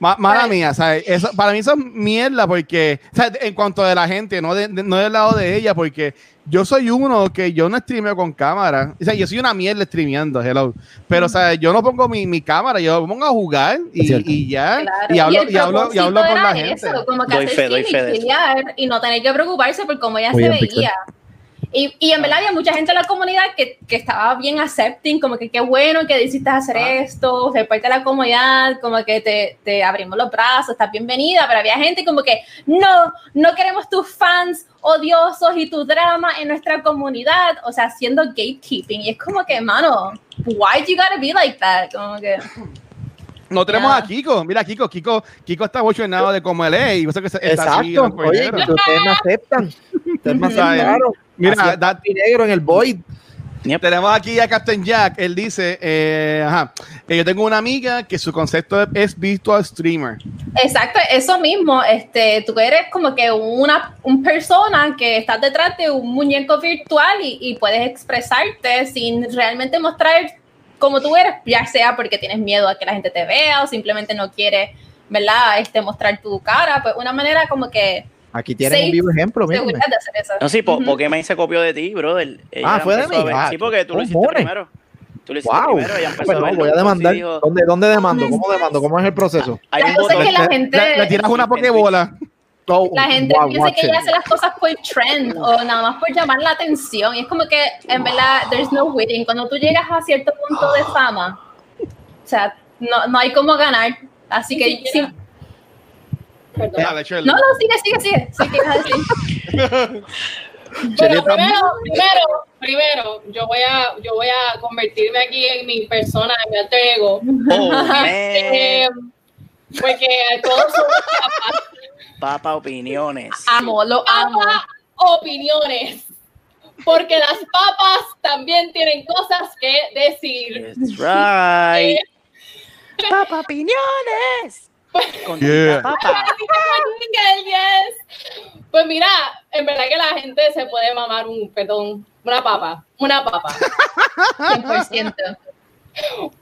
Ma- mala Right. mía, ¿sabes? Eso, para mí eso es mierda porque, o sea, en cuanto de la gente, no, de- de- no del lado de ella, porque yo soy uno que yo no streameo con cámara. O sea, yo soy una mierda streameando, hello. Pero, o sea, yo no pongo mi, mi cámara, yo pongo a jugar y, y ya. Claro. Y hablo, el y hablo, y hablo con la gente. eso, como que Doy hacer fe, doy fe y y no tener que preocuparse por cómo ella Muy se bien, Pixel. Y, y en verdad había mucha gente en la comunidad que, que estaba bien accepting, como que qué bueno que decidiste hacer Ajá. esto, ser parte de la comunidad, como que te, te abrimos los brazos, estás bienvenida, pero había gente como que no, no queremos tus fans odiosos y tu drama en nuestra comunidad, o sea, haciendo gatekeeping. Y es como que, mano, why you gotta be like that? Como que, No tenemos Ya. a Kiko. Mira, Kiko, Kiko, Kiko está bochornado de cómo él es. Y que se- está así, Exacto. Oye, ustedes me aceptan. Ustedes me Ujú. Mira, Hacía da- blanco y negro en el Void. Tenemos aquí a Captain Jack. Él dice, eh, ajá, que yo tengo una amiga que su concepto es virtual streamer. Exacto, eso mismo. Este, tú eres como que una un persona que estás detrás de un muñeco virtual y, y puedes expresarte sin realmente mostrar cómo tú eres, ya sea porque tienes miedo a que la gente te vea o simplemente no quieres, ¿verdad? Este, mostrar tu cara. Pues una manera como que Aquí tienen Sí, un vivo ejemplo, miren. seguridad de hacer eso. No, sí, po- Ujú. porque me se copió de ti, brother. Ella Ah, fue de mí. ver- Ah, sí, porque tú lo hiciste cojones. primero. Tú lo hiciste Wow. primero, ella empezó Pues a no, ver voy a demandar. dijo, ¿Dónde, ¿Dónde demando? ¿Cómo demando? ¿Cómo es el proceso? hay La cosa es que la Le- gente- le, le tiras una pokebola. Oh, La gente wow, piensa que ella hace las cosas por trend o nada más por llamar la atención. Y es como que, en verdad, there's no winning. Cuando tú llegas a cierto punto de fama, o sea, no, no hay cómo ganar. Así que, Perdón. Dale, no, no, sigue, sigue, sigue. Sí, ¿qué ibas a decir? Bueno, primero, primero, primero, yo voy a, yo voy a convertirme aquí en mi persona, en mi alter ego. Oh. Eh, porque todos son Papa opiniones. Amo, lo amo. papas opiniones. Porque las papas también tienen cosas que decir. That's right. Eh, Papa opiniones. Con Yeah. Pues mira, en verdad que la gente se puede mamar un, perdón, una papa, una papa, 100%.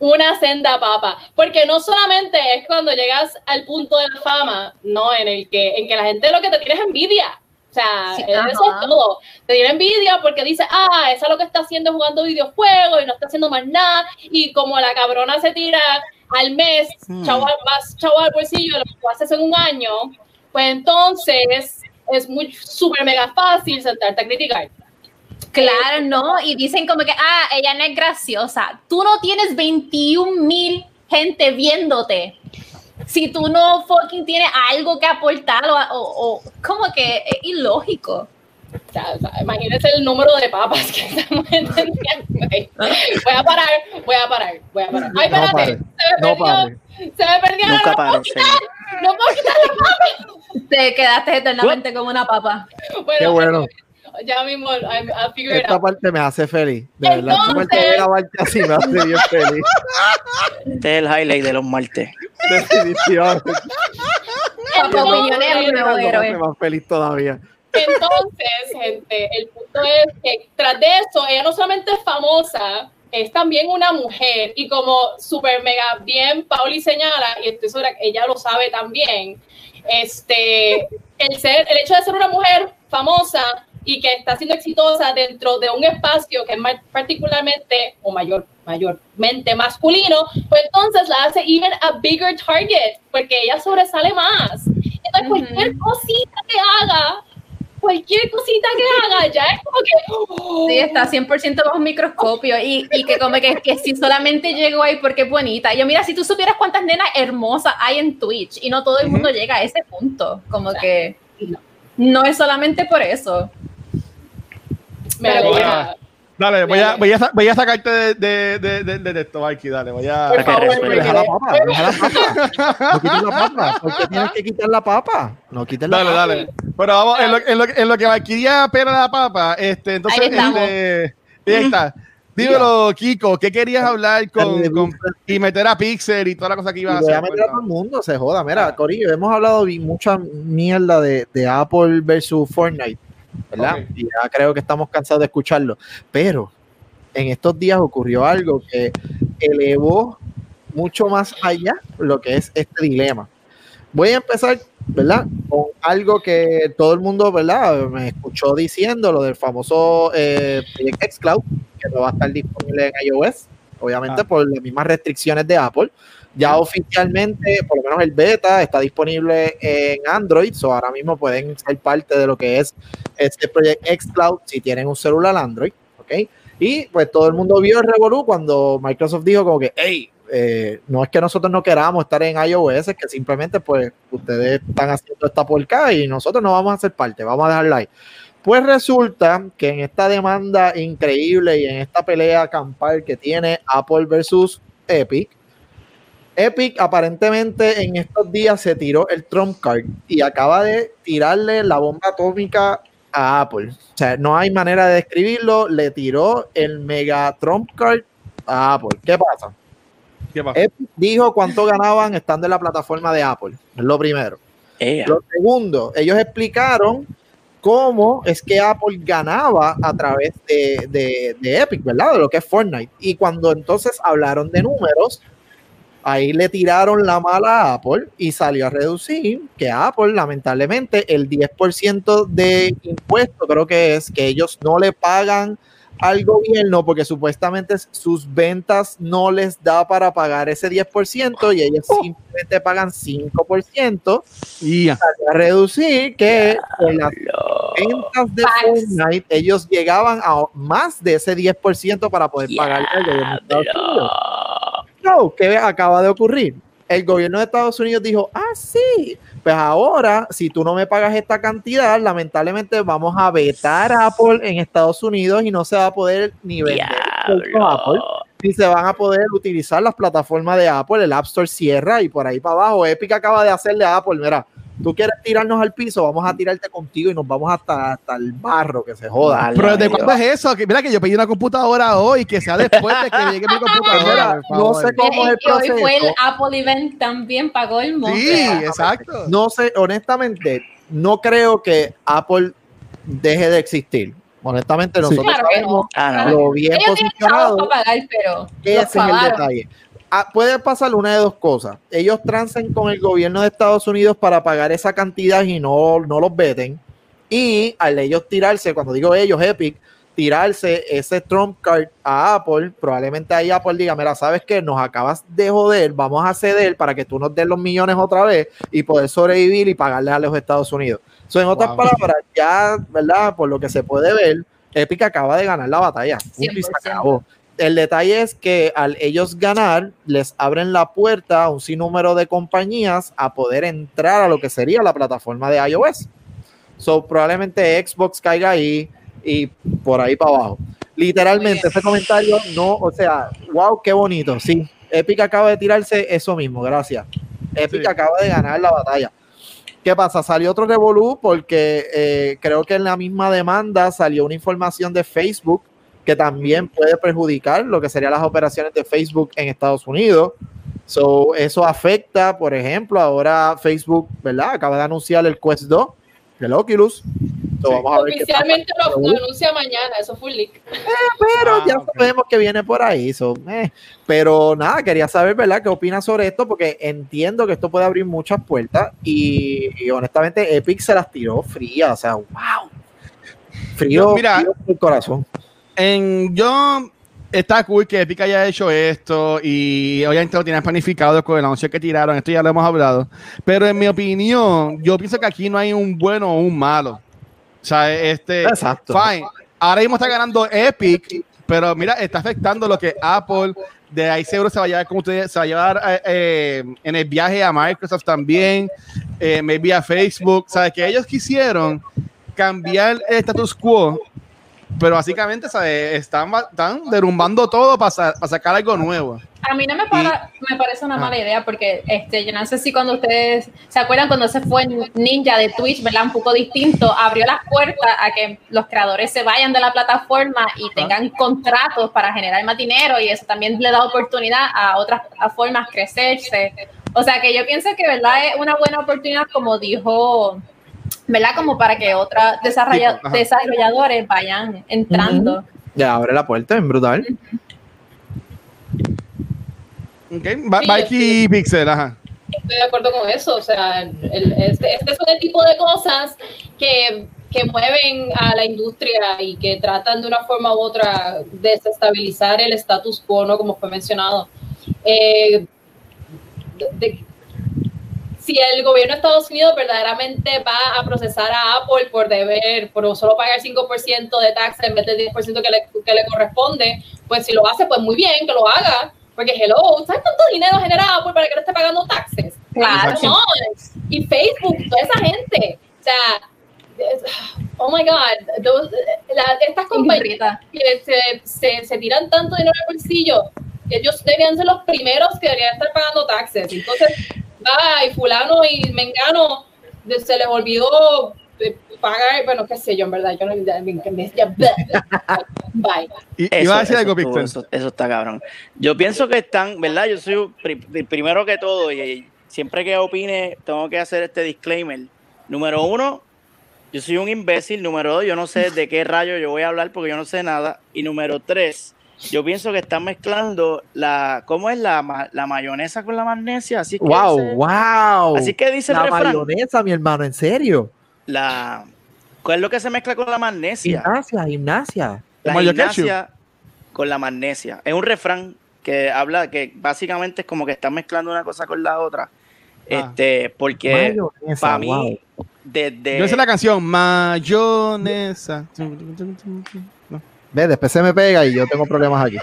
una senda papa, porque no solamente es cuando llegas al punto de la fama, no, en el que, en que la gente lo que te tiene es envidia. O sea, Sí, eso ajá. es todo. Te tiene envidia porque dice, ah, esa lo que está haciendo es jugando videojuegos y no está haciendo más nada. Y como la cabrona se tira al mes, Hmm. chaval, más chavo al bolsillo de lo que haces en un año, pues entonces es muy súper mega fácil sentarte a criticar. Claro, no. Y dicen como que, ah, ella no es graciosa. Tú no tienes 21 mil gente viéndote. Si tú no fucking tienes algo que aportar o, o, o- como que es ilógico. O sea, o sea, imagínense el número de papas que estamos entendiendo. Voy a parar, voy a parar, voy a parar. Ay, No espérate, pare, se me no perdió, pare. se me perdió, Nunca no puedo quitar, señor. no puedo quitar la papa. Te quedaste eternamente como una papa. Bueno, Qué bueno. Ya mismo, figure it Esta out. parte me hace feliz. De verdad, esta parte de la parte así me hace bien feliz. Este es el highlight de los martes. Definitivamente. Papa opiniones es mi nuevo héroe. más feliz todavía. Entonces, gente, el punto es que tras de eso, ella no solamente es famosa, es también una mujer. Y como super mega bien Pauli señala, y estoy segura que ella lo sabe también, este, el, ser, el hecho de ser una mujer famosa y que está siendo exitosa dentro de un espacio que es particularmente o mayor, mayormente masculino, pues entonces la hace even a bigger target, porque ella sobresale más. Entonces, cualquier cosita que haga, cualquier cosita que haga, ya es como que. oh, Sí, está 100% bajo un microscopio y, y que como que, que si solamente llegó ahí porque es bonita. Yo mira, si tú supieras cuántas nenas hermosas hay en Twitch y no todo el mundo llega a ese punto, como que no es solamente por eso. me pero. Dale, voy a, voy a, voy a sacarte de, de, de, de, de esto, Mikey, dale, voy a... Por favor. Deja la papa, deja la papa. No quites la papa. ¿Por qué tienes que quitar la papa? No quites la Dale, papa. dale. Pero vamos, en lo, en lo, en lo que Valkyria pela la papa, este, entonces, Ahí estamos. este, ahí está. Dímelo, Kiko, ¿qué querías hablar con, con- y meter a Pixel y toda la cosa que Y ibas a voy a hacer? meter a todo el mundo, se joda. Mira, Corillo, hemos hablado mucha mierda de, de Apple versus Fortnite, Y ya creo que estamos cansados de escucharlo. Pero en estos días ocurrió algo que elevó mucho más allá lo que es este dilema. Voy a empezar, ¿verdad? Con algo que todo el mundo, ¿verdad? Me escuchó diciendo, lo del famoso eh, Project xCloud, que no va a estar disponible en iOS, obviamente Ah. por las mismas restricciones de Apple. Ya oficialmente, por lo menos el beta, está disponible en Android, so ahora mismo pueden ser parte de lo que es este Project xCloud si tienen un celular Android, ¿ok? Y pues todo el mundo vio el revolú cuando Microsoft dijo como que, hey, eh, no es que nosotros no queramos estar en iOS, es que simplemente pues ustedes están haciendo esta porca y nosotros no vamos a ser parte, vamos a dejarla ahí. Pues resulta que en esta demanda increíble y en esta pelea campal que tiene Apple versus Epic, Epic aparentemente en estos días se tiró el Trump card y acaba de tirarle la bomba atómica a Apple. O sea, no hay manera de describirlo. Le tiró el mega Trump card a Apple. ¿Qué pasa? ¿Qué pasa? Epic dijo cuánto ganaban estando en la plataforma de Apple. Es lo primero. Lo segundo, ellos explicaron cómo es que Apple ganaba a través de, de- de Epic, ¿verdad? De lo que es Fortnite. Y cuando entonces hablaron de números, ahí le tiraron la mala a Apple y salió a reducir que Apple, lamentablemente, el 10% de impuesto, creo que es, que ellos no le pagan al gobierno porque supuestamente sus ventas no les da para pagar ese 10% y ellos simplemente pagan 5% Y ya. a reducir que en las ventas de. Fortnite ellos llegaban a más de ese 10% para poder pagar al gobierno ¿qué acaba de ocurrir? El gobierno de Estados Unidos dijo, ah, sí, pues ahora, si tú no me pagas esta cantidad, lamentablemente vamos a vetar a Apple en Estados Unidos y no se va a poder ni vender Apple, ni se van a poder utilizar las plataformas de Apple, el App Store cierra y por ahí para abajo. Epic acaba de hacerle a Apple, mira, tú quieres tirarnos al piso, vamos a tirarte contigo y nos vamos hasta, hasta el barro que se joda. Pero ¿de cuándo es eso? Que, mira que yo pedí una computadora hoy, que sea después de que llegue mi computadora. No sé cómo es el Y hoy fue el proceso. Apple Event también pagó el monte. Sí, exacto. No sé, honestamente, no creo que Apple deje de existir. Honestamente, Sí. nosotros Claro que sabemos Ah, no. lo bien Ellos posicionado. pagar, pero Ese es el detalle. Ah, puede pasar una de dos cosas. Ellos transen con el gobierno de Estados Unidos para pagar esa cantidad y no, no los veten. Y al ellos tirarse, cuando digo ellos, Epic, tirarse ese Trump card a Apple, probablemente ahí Apple diga, mira, sabes que nos acabas de joder, vamos a ceder para que tú nos des los millones otra vez y poder sobrevivir y pagarle a los Estados Unidos. So, en otras Wow. palabras, ya, ¿verdad? Por lo que se puede ver, Epic acaba de ganar la batalla. Punto y se 100%. acabó el detalle es que al ellos ganar, les abren la puerta a un sinnúmero de compañías a poder entrar a lo que sería la plataforma de iOS. So, probablemente Xbox caiga ahí y por ahí para abajo. Literalmente, ese comentario no, o sea, wow, qué bonito. Sí, Epic acaba de tirarse eso mismo, gracias. Epic Sí. acaba de ganar la batalla. ¿Qué pasa? Salió otro revolú porque eh, creo que en la misma demanda salió una información de Facebook que también puede perjudicar lo que serían las operaciones de Facebook en Estados Unidos. So, eso afecta, por ejemplo, ahora Facebook, ¿verdad? Acaba de anunciar el Quest 2, el Oculus. So, vamos a ver qué pasa. Oficialmente lo, lo anuncia mañana, eso fue un leak. Pero Ah, ya ok. sabemos que viene por ahí. so, eh. Pero nada, quería saber, ¿verdad? ¿Qué opinas sobre esto? Porque entiendo que esto puede abrir muchas puertas y, y honestamente Epic se las tiró fría. O sea, wow. Frío, Yo, mira, frío por el corazón. En, yo está cool que Epic haya hecho esto y obviamente lo tienen planificado con el anuncio que tiraron, esto ya lo hemos hablado. Pero en mi opinión, yo pienso que aquí no hay un bueno o un malo. O sea, este, Exacto. fine. Ahora mismo está ganando Epic, pero mira, está afectando lo que Apple, de ahí seguro se va a llevar, como ustedes, se va a llevar eh, eh, en el viaje a Microsoft también, eh, maybe a Facebook. ¿Sabes? Que ellos quisieron cambiar el status quo pero básicamente ¿sabes? Están, están derrumbando todo para sacar algo nuevo. A mí no me, para- me parece una Ah. mala idea porque este, yo no sé si cuando ustedes se acuerdan cuando se fue Ninja de Twitch, ¿verdad? Un poco distinto, abrió las puertas a que los creadores se vayan de la plataforma y tengan contratos para generar más dinero y eso también le da oportunidad a otras formas crecerse. O sea que yo pienso que, ¿verdad? Es una buena oportunidad, como dijo, ¿verdad? Como para que otros desarrolladores vayan entrando. Ya abre la puerta, en brutal. Okay. Ba- Sí, Mikey Pixel, ajá. Estoy de acuerdo con eso. O sea, el- este, este son el tipo de cosas que, que mueven a la industria y que tratan de una forma u otra desestabilizar el status quo, ¿no? Como fue mencionado. Eh, de- de- si el gobierno de Estados Unidos verdaderamente va a procesar a Apple por deber, por solo pagar 5% de taxa en vez del 10% que le, que le corresponde, pues si lo hace, pues muy bien, que lo haga. Porque, hello, ¿sabes cuánto dinero genera Apple para que no esté pagando taxes? Claro. On. Y Facebook, toda esa gente. O sea, oh my god, those- la- estas compañías que se, se, se tiran tanto dinero al bolsillo, ellos deberían ser los primeros que deberían estar pagando taxes. Entonces, ay, fulano y mengano, se les olvidó eh, pagar, bueno, qué sé yo, en verdad, yo no bye. Y, Eso, iba a decir eso algo, Pixel. eso, eso está cabrón. Yo pienso que están, ¿verdad? Yo soy pri- pri- primero que todo, y, y siempre que opine, tengo que hacer este disclaimer. Número uno, yo soy un imbécil. Número dos, yo no sé de qué rayo yo voy a hablar porque yo no sé nada. Y número tres, yo pienso que están mezclando la, ¿cómo es la, la mayonesa con la magnesia? Así que Wow, dice- wow. Así que dice el la refrán. mayonesa, mi hermano, en serio. La, ¿Cuál es lo que se mezcla con la magnesia? Gimnasia, gimnasia. La gimnasia con la magnesia. Es un refrán que habla que básicamente es como que están mezclando una cosa con la otra. Ah. Este, porque Mayonesa, para mí, wow. desde. Yo sé la canción Mayonesa. Ve, después se me pega y yo tengo problemas aquí.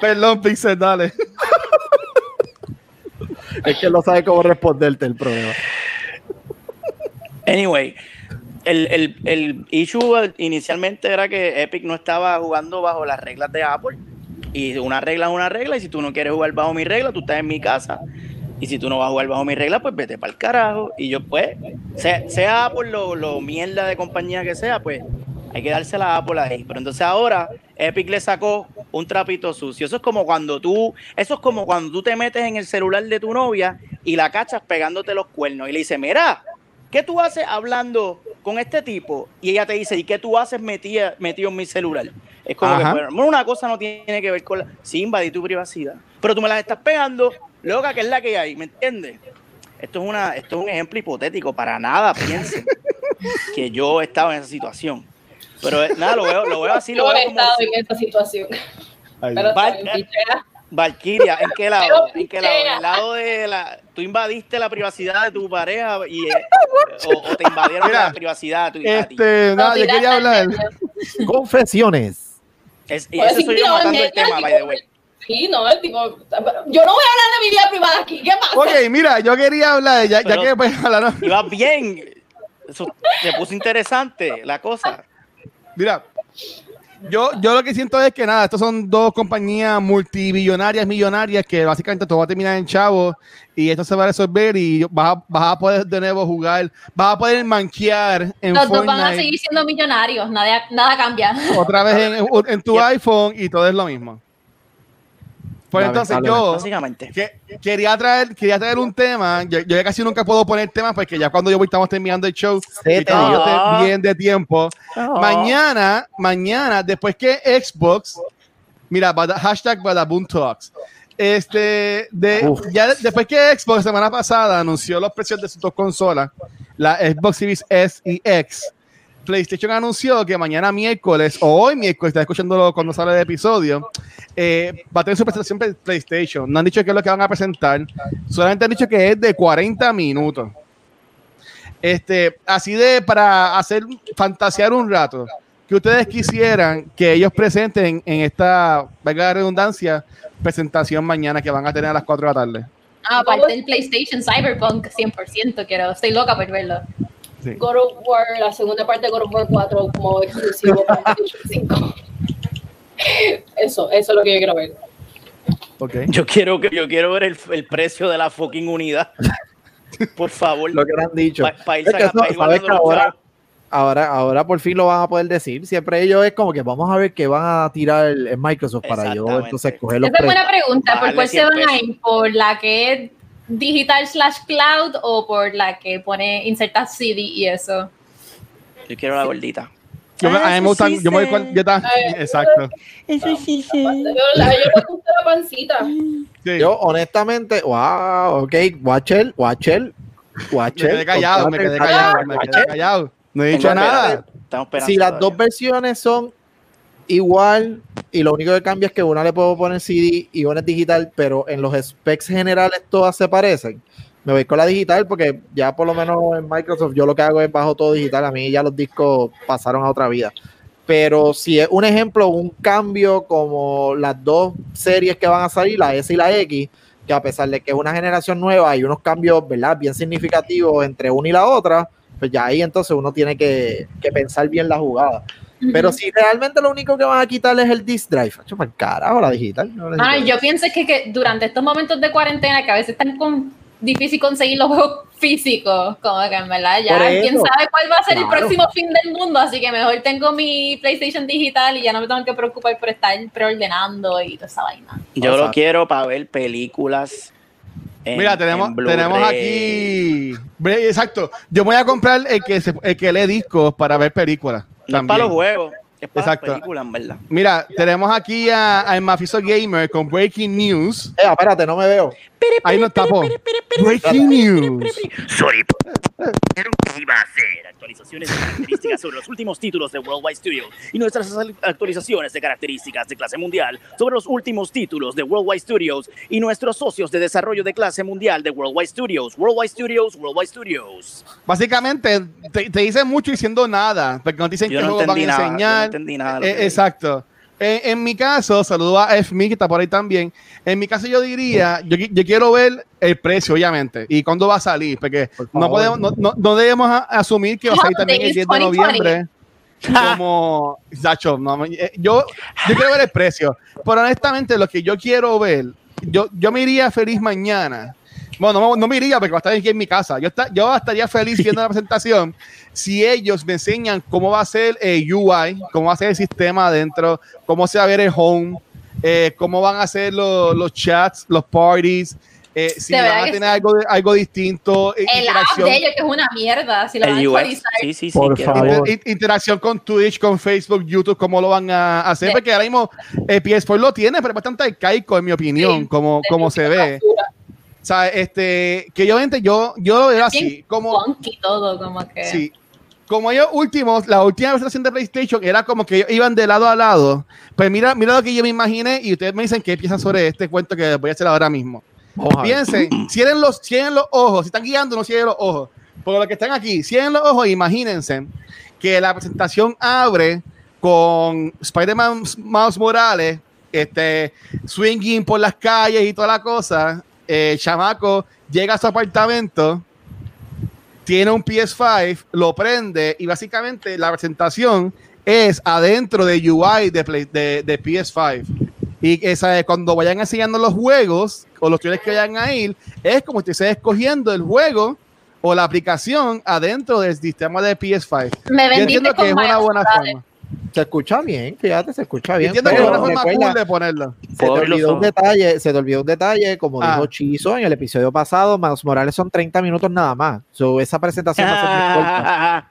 Perdón, Pixel, dale. Es que no sabe cómo responderte el problema. Anyway, el, el, el issue inicialmente era que Epic no estaba jugando bajo las reglas de Apple. Y una regla es una regla. Y si tú no quieres jugar bajo mi regla, tú estás en mi casa. Y si tú no vas a jugar bajo mi regla, pues vete para el carajo. Y yo, pues, sea, sea Apple lo, lo mierda de compañía que sea, pues hay que dársela a Apple ahí. Pero entonces ahora Epic le sacó un trapito sucio. Eso es como cuando tú, eso es como cuando tú te metes en el celular de tu novia y la cachas pegándote los cuernos. Y le dice, mira, ¿qué tú haces hablando con este tipo? Y ella te dice, ¿y qué tú haces metida, metido en mi celular? Es como Ajá. que, bueno, una cosa no tiene que ver con la... Sí, invadir tu privacidad. Pero tú me las estás pegando, loca, que es la que hay, ¿me entiendes? Esto es, una, esto es un ejemplo hipotético, para nada piensen que yo estaba en esa situación. Pero eh, nada, lo veo, lo veo así, lo Yo he veo como estado en esta situación. Ay, Pero. Valkyria, ¿en qué lado? ¿En qué lado? ¿En el lado de la... Tú invadiste la privacidad de tu pareja y, eh, o, o te invadieron Mira, la privacidad de tu? Este, nada, yo tiraste quería hablar. Confesiones. Es, y Pues ese sí, soy yo no, matando el tema, tipo, by the way. Sí, no, el tipo. Yo no voy a hablar de mi vida privada aquí. ¿Qué pasa? Ok, mira, yo quería hablar, ya, ya que pues, hablaron. Iba bien. Eso se puso interesante la cosa. Mira, yo, yo lo que siento es que nada, estas son dos compañías multibillonarias, millonarias, que básicamente todo va a terminar en chavo y esto se va a resolver y vas a, vas a poder de nuevo jugar, vas a poder manquear en Los dos van a Fortnite seguir siendo millonarios, nada, nada cambia. otra vez en, en tu iPhone y todo es lo mismo. Pues entonces yo Básicamente. que- quería traer, quería traer un tema, yo, yo ya casi nunca puedo poner temas porque ya cuando yo voy estamos terminando el show Se y te estamos dio. Bien de tiempo. Mañana, mañana, después que Xbox, mira, bada- hashtag Badaboom Talks. Este, de, Uf. ya de- después que Xbox semana pasada anunció los precios de sus dos consolas, la Xbox Series S y X, PlayStation anunció que mañana miércoles o hoy miércoles, está escuchándolo cuando sale el episodio, eh, va a tener su presentación PlayStation. No han dicho qué es lo que van a presentar, solamente han dicho que es de 40 minutos. Este, así de para hacer fantasear un rato, que ustedes quisieran que ellos presenten en esta, valga la redundancia, presentación mañana que van a tener a las 4 de la tarde. Ah, aparte del PlayStation Cyberpunk, 100%, quiero, estoy loca por verlo. Sí. God of War, la segunda parte de God of War 4 como exclusivo para PlayStation 5. Eso, eso es lo que yo quiero ver. Yo quiero que yo quiero ver el, el precio de la fucking unidad. Por favor. Lo que han dicho. Pa- pa' ir Es que saca- eso- pa' ir ¿sabes guardando que los ahora, ahora, ahora por fin lo van a poder decir. Siempre ellos es como que vamos a ver qué van a tirar en Microsoft para yo entonces coger los Esa es buena pregunta, ¿por cuál se 100 van a ir? ¿Por la que es digital slash cloud o por la que pone inserta CD y eso? Yo quiero la gordita. Yo, me- a mí me gustan, yo me voy con, yo ta- Ay, exacto. Yo, me gusta la pancita. Sí. Yo, honestamente, wow, ok, Watcher, Watcher, me Watcher. quedé callado, me quedé callado, me quedé callado. No he dicho nada. Si las dos versiones son igual y lo único que cambia es que una le puedo poner CD y una es digital, pero en los specs generales todas se parecen. Me voy con la digital porque ya por lo menos en Microsoft yo lo que hago es bajo todo digital. A mí ya los discos pasaron a otra vida. Pero si es un ejemplo, un cambio como las dos series que van a salir, la S y la X, que a pesar de que es una generación nueva, hay unos cambios, ¿verdad? Bien significativos entre una y la otra, pues ya ahí entonces uno tiene que, que pensar bien la jugada. Pero si realmente lo único que van a quitar es el disc drive, para el carajo la digital. no Ay, eso. yo pienso que, que durante estos momentos de cuarentena, que a veces están con, difícil conseguir los juegos físicos, como que en verdad ya quién sabe cuál va a ser el Claro. próximo fin del mundo, así que mejor tengo mi PlayStation digital y ya no me tengo que preocupar por estar preordenando y toda esa vaina. Yo lo quiero para ver películas. en- Mira, tenemos, tenemos aquí. Exacto. Yo voy a comprar el que, se- el que lee discos para ver películas. No es para los juegos, es para Exacto. las películas, en verdad. Mira, tenemos aquí a, a Mafiso Gamer con Breaking News. Eh, espérate, no me veo. Ahí no tapó. Breaking News. Sorry. Que iba a hacer actualizaciones de características sobre los últimos títulos de Worldwide Studios y nuestras actualizaciones de características de clase mundial sobre los últimos títulos de Worldwide Studios y nuestros socios de desarrollo de clase mundial de Worldwide Studios, Worldwide Studios, Worldwide Studios. Básicamente, te, te dicen mucho diciendo nada, porque no te dicen Yo qué no van a enseñar. Entendí nada. Eh, exacto. En, en mi caso, saludo a FMI que está por ahí también. En mi caso, yo diría, yo, yo quiero ver el precio, obviamente, y cuándo va a salir, porque Por no podemos, no, no- no debemos a- asumir que va a salir también el 10 de 2020. noviembre. Como, Sacho, no, eh, yo, yo quiero ver el precio, pero honestamente, lo que yo quiero ver, yo, yo me iría feliz mañana. Bueno, no, no me iría porque va a estar aquí en mi casa. Yo, está, yo estaría feliz viendo la presentación si ellos me enseñan cómo va a ser el UI, cómo va a ser el sistema adentro, cómo se va a ver el home, eh, cómo van a ser los, los chats, los parties, eh, si van a tener sí. algo, algo distinto, eh, El app de ellos que es una mierda, si lo van a. Sí, sí, sí. Por favor. Inter- in- interacción con Twitch, con Facebook, YouTube, cómo lo van a hacer, Sí. porque ahora mismo el PS4 lo tiene, pero es bastante arcaico en mi opinión, Sí, como, como se ve. O sea, este, que yo, gente, yo, yo lo veo así, Bien como, funky todo, como que. sí, como ellos últimos, la última presentación de PlayStation era como que ellos iban de lado a lado. Pues mira, mira lo que yo me imaginé y ustedes me dicen qué piensan sobre este cuento que voy a hacer ahora mismo. Ver. Piensen, cierren los, cierren los ojos, si están guiando, no cierren los ojos. Por lo que están aquí, cierren los ojos, imagínense que la presentación abre con Spider-Man Miles Morales, este, swinging por las calles y toda la cosa. El chamaco llega a su apartamento, tiene un PS5, lo prende y básicamente la presentación es adentro de UI de, Play- de, de PS5. Y esa, cuando vayan enseñando los juegos o los que vayan a ir, es como si estés escogiendo el juego o la aplicación adentro del sistema de PS5. Me Yo entiendo que es una buena forma. Se escucha bien, fíjate, se escucha bien. entiendo que es una forma recuerda, cool de ponerlo. se te olvidó un detalle, se te olvidó un detalle, como Ah. dijo Chizo en el episodio pasado, Miles Morales son 30 minutos nada más. So, esa presentación va a ser muy corta.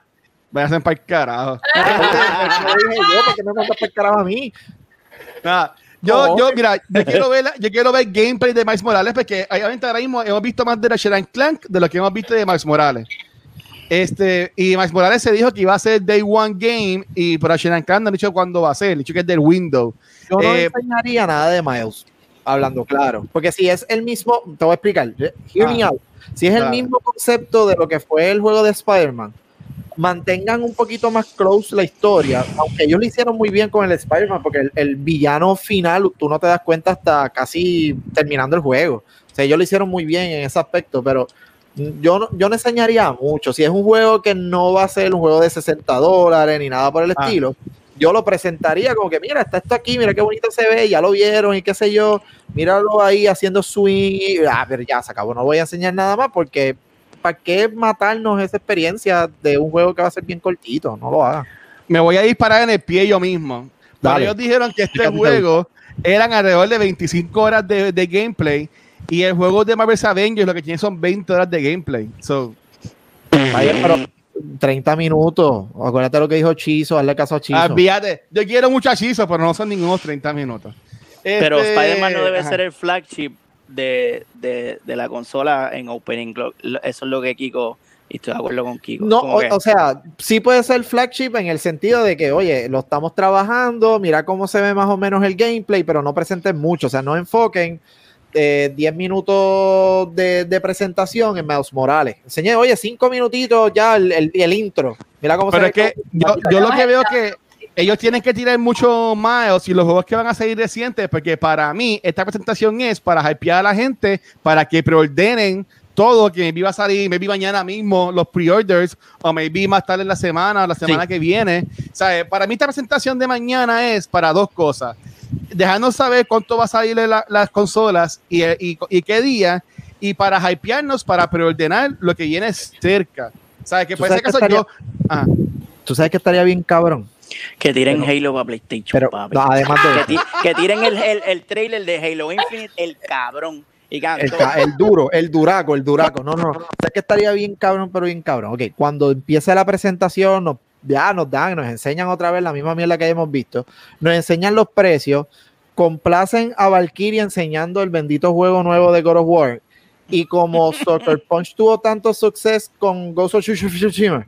Hacer para el carajo. ¿por qué me mandas para el carajo a mí? Nada, Yo, yo, mira, yo quiero ver, yo quiero ver gameplay de Miles Morales porque obviamente ahora mismo hemos visto más de Ratchet and Clank de lo que hemos visto de Miles Morales. Este, y Miles Morales se dijo que iba a ser Day One Game y por Ratchet and Clank no han dicho cuándo va a ser, han dicho que es del window. Yo no Eh, enseñaría nada de Miles, hablando claro. Porque si es el mismo, te voy a explicar, hear me Ah. out. Si es el Claro. mismo concepto de lo que fue el juego de Spider-Man, mantengan un poquito más close la historia, aunque ellos lo hicieron muy bien con el Spider-Man, porque el, el villano final tú no te das cuenta hasta casi terminando el juego. O sea, ellos lo hicieron muy bien en ese aspecto, pero yo no, yo no enseñaría mucho. Si es un juego que no va a ser un juego de 60 dólares ni nada por el Ah. estilo, yo lo presentaría como que, mira, está esto aquí, mira qué bonito se ve, ya lo vieron y qué sé yo, míralo ahí haciendo swing, y, ah, pero ya se acabó, no voy a enseñar nada más porque ¿para qué matarnos esa experiencia de un juego que va a ser bien cortito? No lo hagan. Me voy a disparar en el pie yo mismo. Ellos dijeron que este juego eran alrededor de 25 horas de, de gameplay y el juego de Marvel's Avengers lo que tiene son 20 horas de gameplay. So, Vaya, pero 30 minutos, acuérdate lo que dijo Chizo, hazle caso a Chizo. ah, fíjate, yo quiero muchachizos, pero no son ningunos 30 minutos. Pero Este, Spider-Man no debe ajá. ser el flagship de, de, de la consola en Opening. Eso es lo que Kiko, y estoy de acuerdo con Kiko. No, o, que- o sea, sí puede ser flagship en el sentido de que, oye, lo estamos trabajando, mira cómo se ve más o menos el gameplay, pero no presenten mucho, o sea, no enfoquen eh, 10 minutos de, de presentación en Miles Morales. Enseñé, oye, 5 minutitos ya el, el- el intro. Mira cómo Pero se es que yo, yo lo que veo es que ellos tienen que tirar mucho miles y los juegos que van a salir recientes, porque para mí esta presentación es para hypear a la gente, para que preordenen todo, que maybe va a salir, maybe mañana mismo los pre-orders, o maybe más tarde en la semana, o la semana que viene. ¿Sabes? Para mí esta presentación de mañana es para dos cosas. Dejarnos saber cuánto va a salir la- las consolas y, y- y qué día, y para hypearnos, para preordenar lo que viene cerca. ¿Sabes? Que ¿Tú por sabes ese qué caso yo... estaría- Ajá. Tú sabes que estaría bien cabrón. Que tiren Pero- Halo para PlayStation, Pero papi. no, además de que, que tiren el, el, el trailer de Halo Infinite, el cabrón. Y el, duro, el duraco, el duraco. No, no, no. ¿Sabes que estaría bien cabrón, pero bien cabrón? Ok, cuando empiece la presentación, nos, ya nos dan, nos enseñan otra vez la misma mierda que hemos visto. Nos enseñan los precios, complacen a Valkyria enseñando el bendito juego nuevo de God of War. Y como Soccer Punch tuvo tanto suceso con Ghost of Tsushima,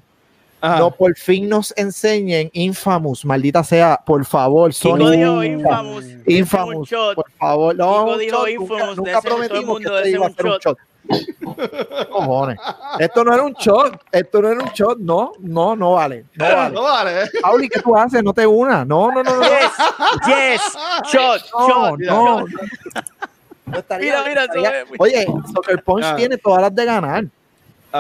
Ajá. no por fin nos enseñen Infamous, maldita sea, por favor, Kiko Sony. dijo. Infamous. Un Infamous, shot. por favor, no, Kiko un dijo shot, Infamous, nunca, nunca prometimos que este iba a un ser un shot. Cojones. Esto no era un shot, esto no era un shot, no, no, no vale, no vale. No vale. ¿eh? Pauli, ¿qué tú haces? No te una, no, no, no, no, Yes, yes, shot, no, shot. no. No estaría- Mira, mira, estaría- Oye, Soccer Punch Ah. tiene todas las de ganar.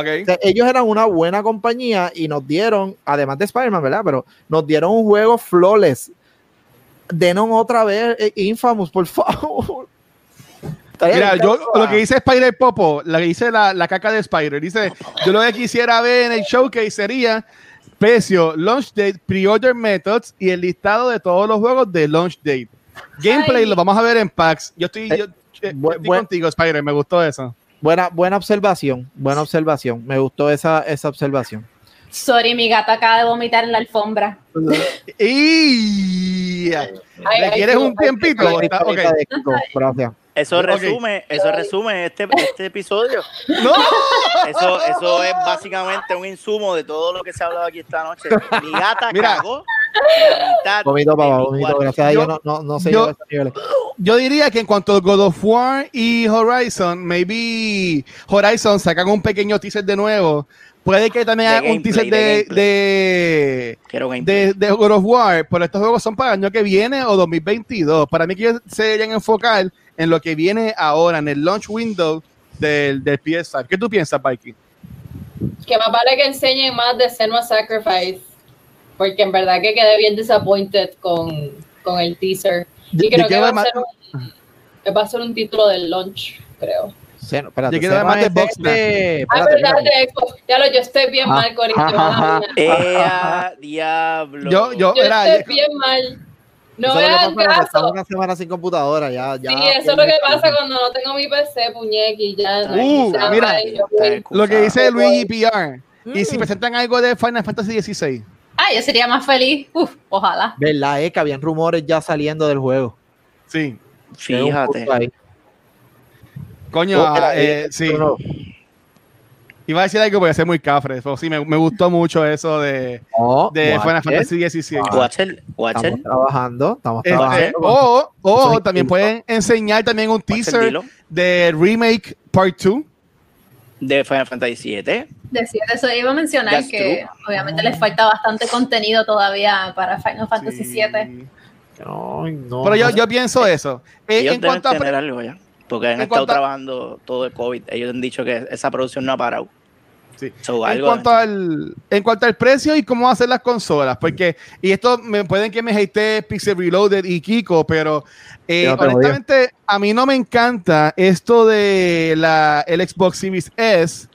Ok. O sea, ellos eran una buena compañía y nos dieron, además de Spider-Man, ¿verdad? Pero nos dieron un juego flawless. Denos otra vez eh, Infamous, por favor. Mira, yo lo que dice Spider Popo, lo que dice la, la caca de Spider, dice, yo lo que quisiera ver en el showcase sería precio, launch date, pre-order methods y el listado de todos los juegos de launch date. Gameplay Ay. lo vamos a ver en packs. Yo estoy, Eh, yo, eh, estoy contigo, Spider, me gustó eso. Buena, buena observación, buena observación. Me gustó esa, esa observación. Sorry, mi gata acaba de vomitar en la alfombra. Y Ay, ¿Le ay, quieres un ay, tiempito? Gracias. Eso resume, eso resume este, este episodio. No, Eso, eso es básicamente un insumo de todo lo que se ha hablado aquí esta noche. Mi gata Mira. cagó mitad Vomito, de papá, mi vomito. cuarto. Gracias a Yo- Dios no, no, no se yo- llegó a esos niveles. yo diría que en cuanto a God of War y Horizon, maybe Horizon sacan un pequeño teaser de nuevo. Puede que también hagan un teaser de de, God of War, pero estos juegos son para el año que viene o 2022. Para mí que ellos se deberían enfocar en lo que viene ahora, en el launch window del, del PS5. ¿Qué tú piensas, Mikey? Que más vale que enseñen más de Senua Sacrifice. Porque en verdad que quedé bien disappointed con, con el teaser. ¿De- Y creo de que va ser un, que va a ser un título del launch, creo. Seno, espérate, Yo quiero Seno ver más de es Boxman. este- Ah, espérate, de Xbox. Ya lo, yo estoy bien Ah, mal, mía. ¡Ea, diablo! Yo, yo, Yo era, estoy bien mal. No estás caso. una semana sin computadora, ya, ya. Sí, eso es lo que pasa cuando no tengo mi PC, puñequi. Ya, Uh, mira. yo lo que dice Luigi PR. Y Mm. si presentan algo de Final Fantasy XVI. Ah, yo sería más feliz. Uf, ojalá. ¿Verdad, eh? Que habían rumores ya saliendo del juego. Sí. Es Fíjate. Coño, Oh, ah, eh, eh, sí. no, Iba a decir algo porque ser muy cafre. Pero sí, me, me gustó mucho eso de, de Final Fantasy XVI. Watcher, Watcher, Estamos trabajando, estamos Este, trabajando. o o Eso también es- pueden enseñar también un teaser de Remake Part 2. de Final Fantasy VII. Decir eso iba a mencionar That's que obviamente les falta bastante contenido todavía para Final Fantasy Sí. VII. No, Pero yo, pienso eso. Eh, Ellos en deben cuanto a algo ya. Porque han en estado cuanto a- trabajando todo el COVID. Ellos han dicho que esa producción no ha parado. Sí. So, en cuanto al en cuanto al precio y cómo hacer las consolas, porque y esto me pueden que me hate Pixel Reloaded y Kiko, pero eh, a mí no me encanta esto de la el Xbox Series S,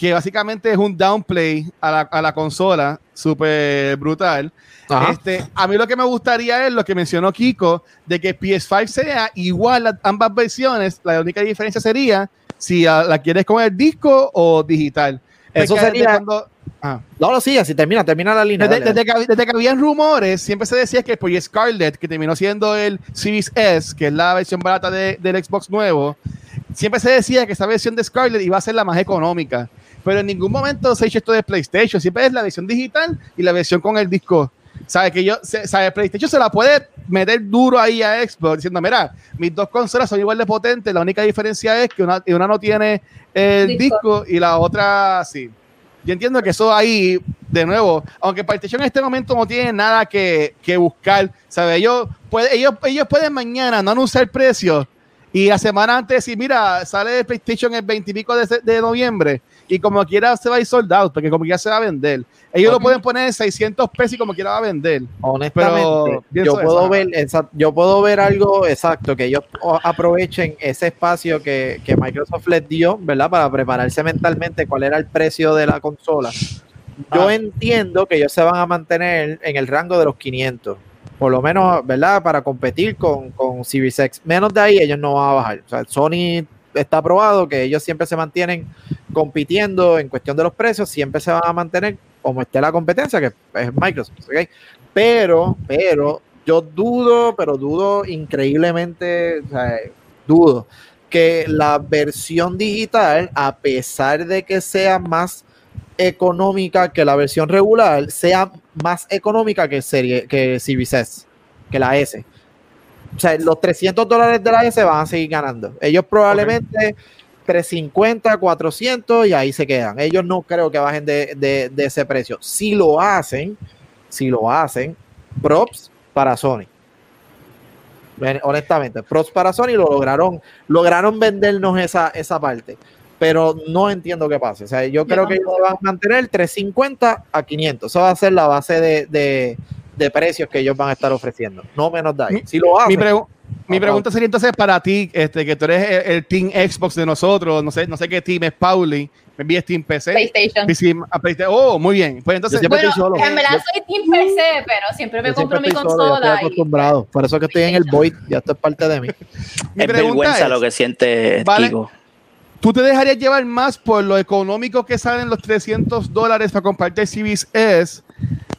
que básicamente es un downplay a la, a la consola, súper brutal. Ajá. Este, a mí lo que me gustaría es lo que mencionó Kiko, de que PS5 sea igual a ambas versiones. La única diferencia sería si la quieres con el disco o digital. Eso sería- cuando- ah. No, no, sí, así termina, termina la línea. desde, que, desde que habían rumores, siempre se decía que por Scarlett, que terminó siendo el Series S, que es la versión barata de- del Xbox nuevo, siempre se decía que esa versión de Scarlett iba a ser la más económica. Pero en ningún momento se ha hecho esto de PlayStation. Siempre es la versión digital y la versión con el disco. ¿Sabe? Que yo, se- sabe, PlayStation se la puede meter duro ahí a Xbox diciendo, mira, mis dos consolas son igual de potentes, la única diferencia es que una, una no tiene el Disco. disco y la otra sí. Yo entiendo que eso ahí, de nuevo, aunque PlayStation en este momento no tiene nada que, que buscar, ¿sabes? Ellos, puede, ellos, ellos pueden mañana no anunciar precios y la semana antes decir, mira, sale de PlayStation el 20 y pico de, de noviembre y como quiera se va a ir sold out, porque como quiera se va a vender. Ellos lo pueden poner en 600 pesos y como quiera va a vender. Honestamente, Pero yo puedo ver yo puedo ver algo exacto, que ellos aprovechen ese espacio que, que Microsoft les dio, ¿verdad? Para prepararse mentalmente cuál era el precio de la consola. Yo Ah. entiendo que ellos se van a mantener en el rango de los 500, por lo menos, ¿verdad? Para competir con, con Series. Menos de ahí ellos no van a bajar. O sea, Sony está probado que ellos siempre se mantienen compitiendo en cuestión de los precios, siempre se van a mantener como esté la competencia, que es Microsoft, ¿ok? Pero, pero, yo dudo, pero dudo increíblemente, o sea, dudo que la versión digital, a pesar de que sea más económica que la versión regular, sea más económica que, serie, que Series S, que la S. O sea, los 300 dólares de la S van a seguir ganando. Ellos probablemente 350, 400 y ahí se quedan. Ellos no creo que bajen de, de- ese precio. Si lo hacen, si lo hacen, props para Sony. Honestamente, props para Sony lo lograron, lograron vendernos esa, esa parte. Pero no entiendo qué pasa. O sea, yo creo que ellos van a mantener 350 a 500. Eso va a ser la base de, de- de precios que ellos van a estar ofreciendo. No menos de ahí. Si lo hacen, Mi, pregu- mi pregunta sería entonces para ti, este, que tú eres el, el Team Xbox de nosotros, no sé, no sé qué team es Pauli, me envíes Team PC. PlayStation. PC, a PlayStation. Oh, muy bien. Pues entonces, Bueno, estoy solo. en verdad soy Team PC, pero siempre me yo siempre compro mi estoy solo, ya consola. estoy y- acostumbrado. Por eso que estoy en el Void, ya esto es parte de mí. mi es vergüenza es, lo que siente Vale. ¿Tú te dejarías llevar más por lo económico que salen los 300 dólares para comprarte el Series S?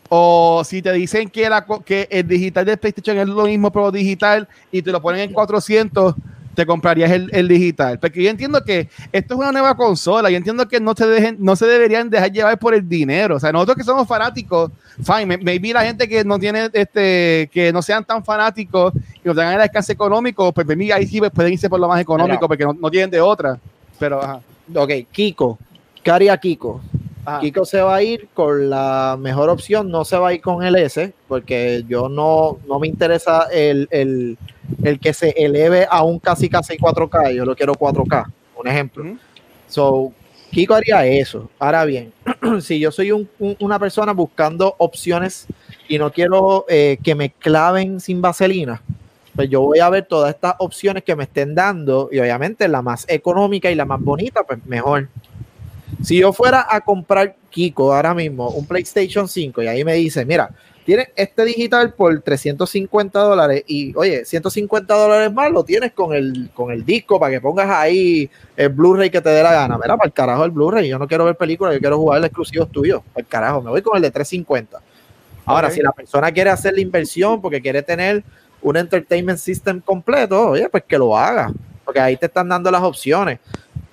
O si te dicen que, la, co- que el digital de PlayStation es lo mismo, pero digital, y te lo ponen en 400, te comprarías el, el digital. Porque yo entiendo que esto es una nueva consola. Yo entiendo que no se, dejen, no se deberían dejar llevar por el dinero. O sea, nosotros que somos fanáticos, fine. may- Maybe la gente que no tiene, este, que no sean tan fanáticos y no tengan el alcance económico, pues maybe ahí sí pues, pueden irse por lo más económico porque no, no tienen de otra. Pero, ajá. Ok, Kiko. ¿Qué haría Kiko? ajá. Kiko se va a ir con la mejor opción, no se va a ir con el S, porque yo no, no me interesa el, el, el que se eleve a un casi casi 4K, yo lo quiero 4K, un ejemplo. Ujú. So, Kiko haría eso. Ahora bien, si yo soy un- un- una persona buscando opciones y no quiero eh, que me claven sin vaselina, pues yo voy a ver todas estas opciones que me estén dando y obviamente la más económica y la más bonita, pues mejor. Si yo fuera a comprar Kiko ahora mismo un PlayStation 5 y ahí me dice, mira, tienes este digital por 350 dólares y oye, 150 dólares más lo tienes con el, con el disco para que pongas ahí el Blu-ray que te dé la gana. Mira, para el carajo el Blu-ray, yo no quiero ver películas, yo quiero jugar el exclusivo tuyo. Para el carajo, me voy con el de 350. Ahora, si la persona quiere hacer la inversión porque quiere tener un entertainment system completo, oye, pues que lo haga, porque ahí te están dando las opciones.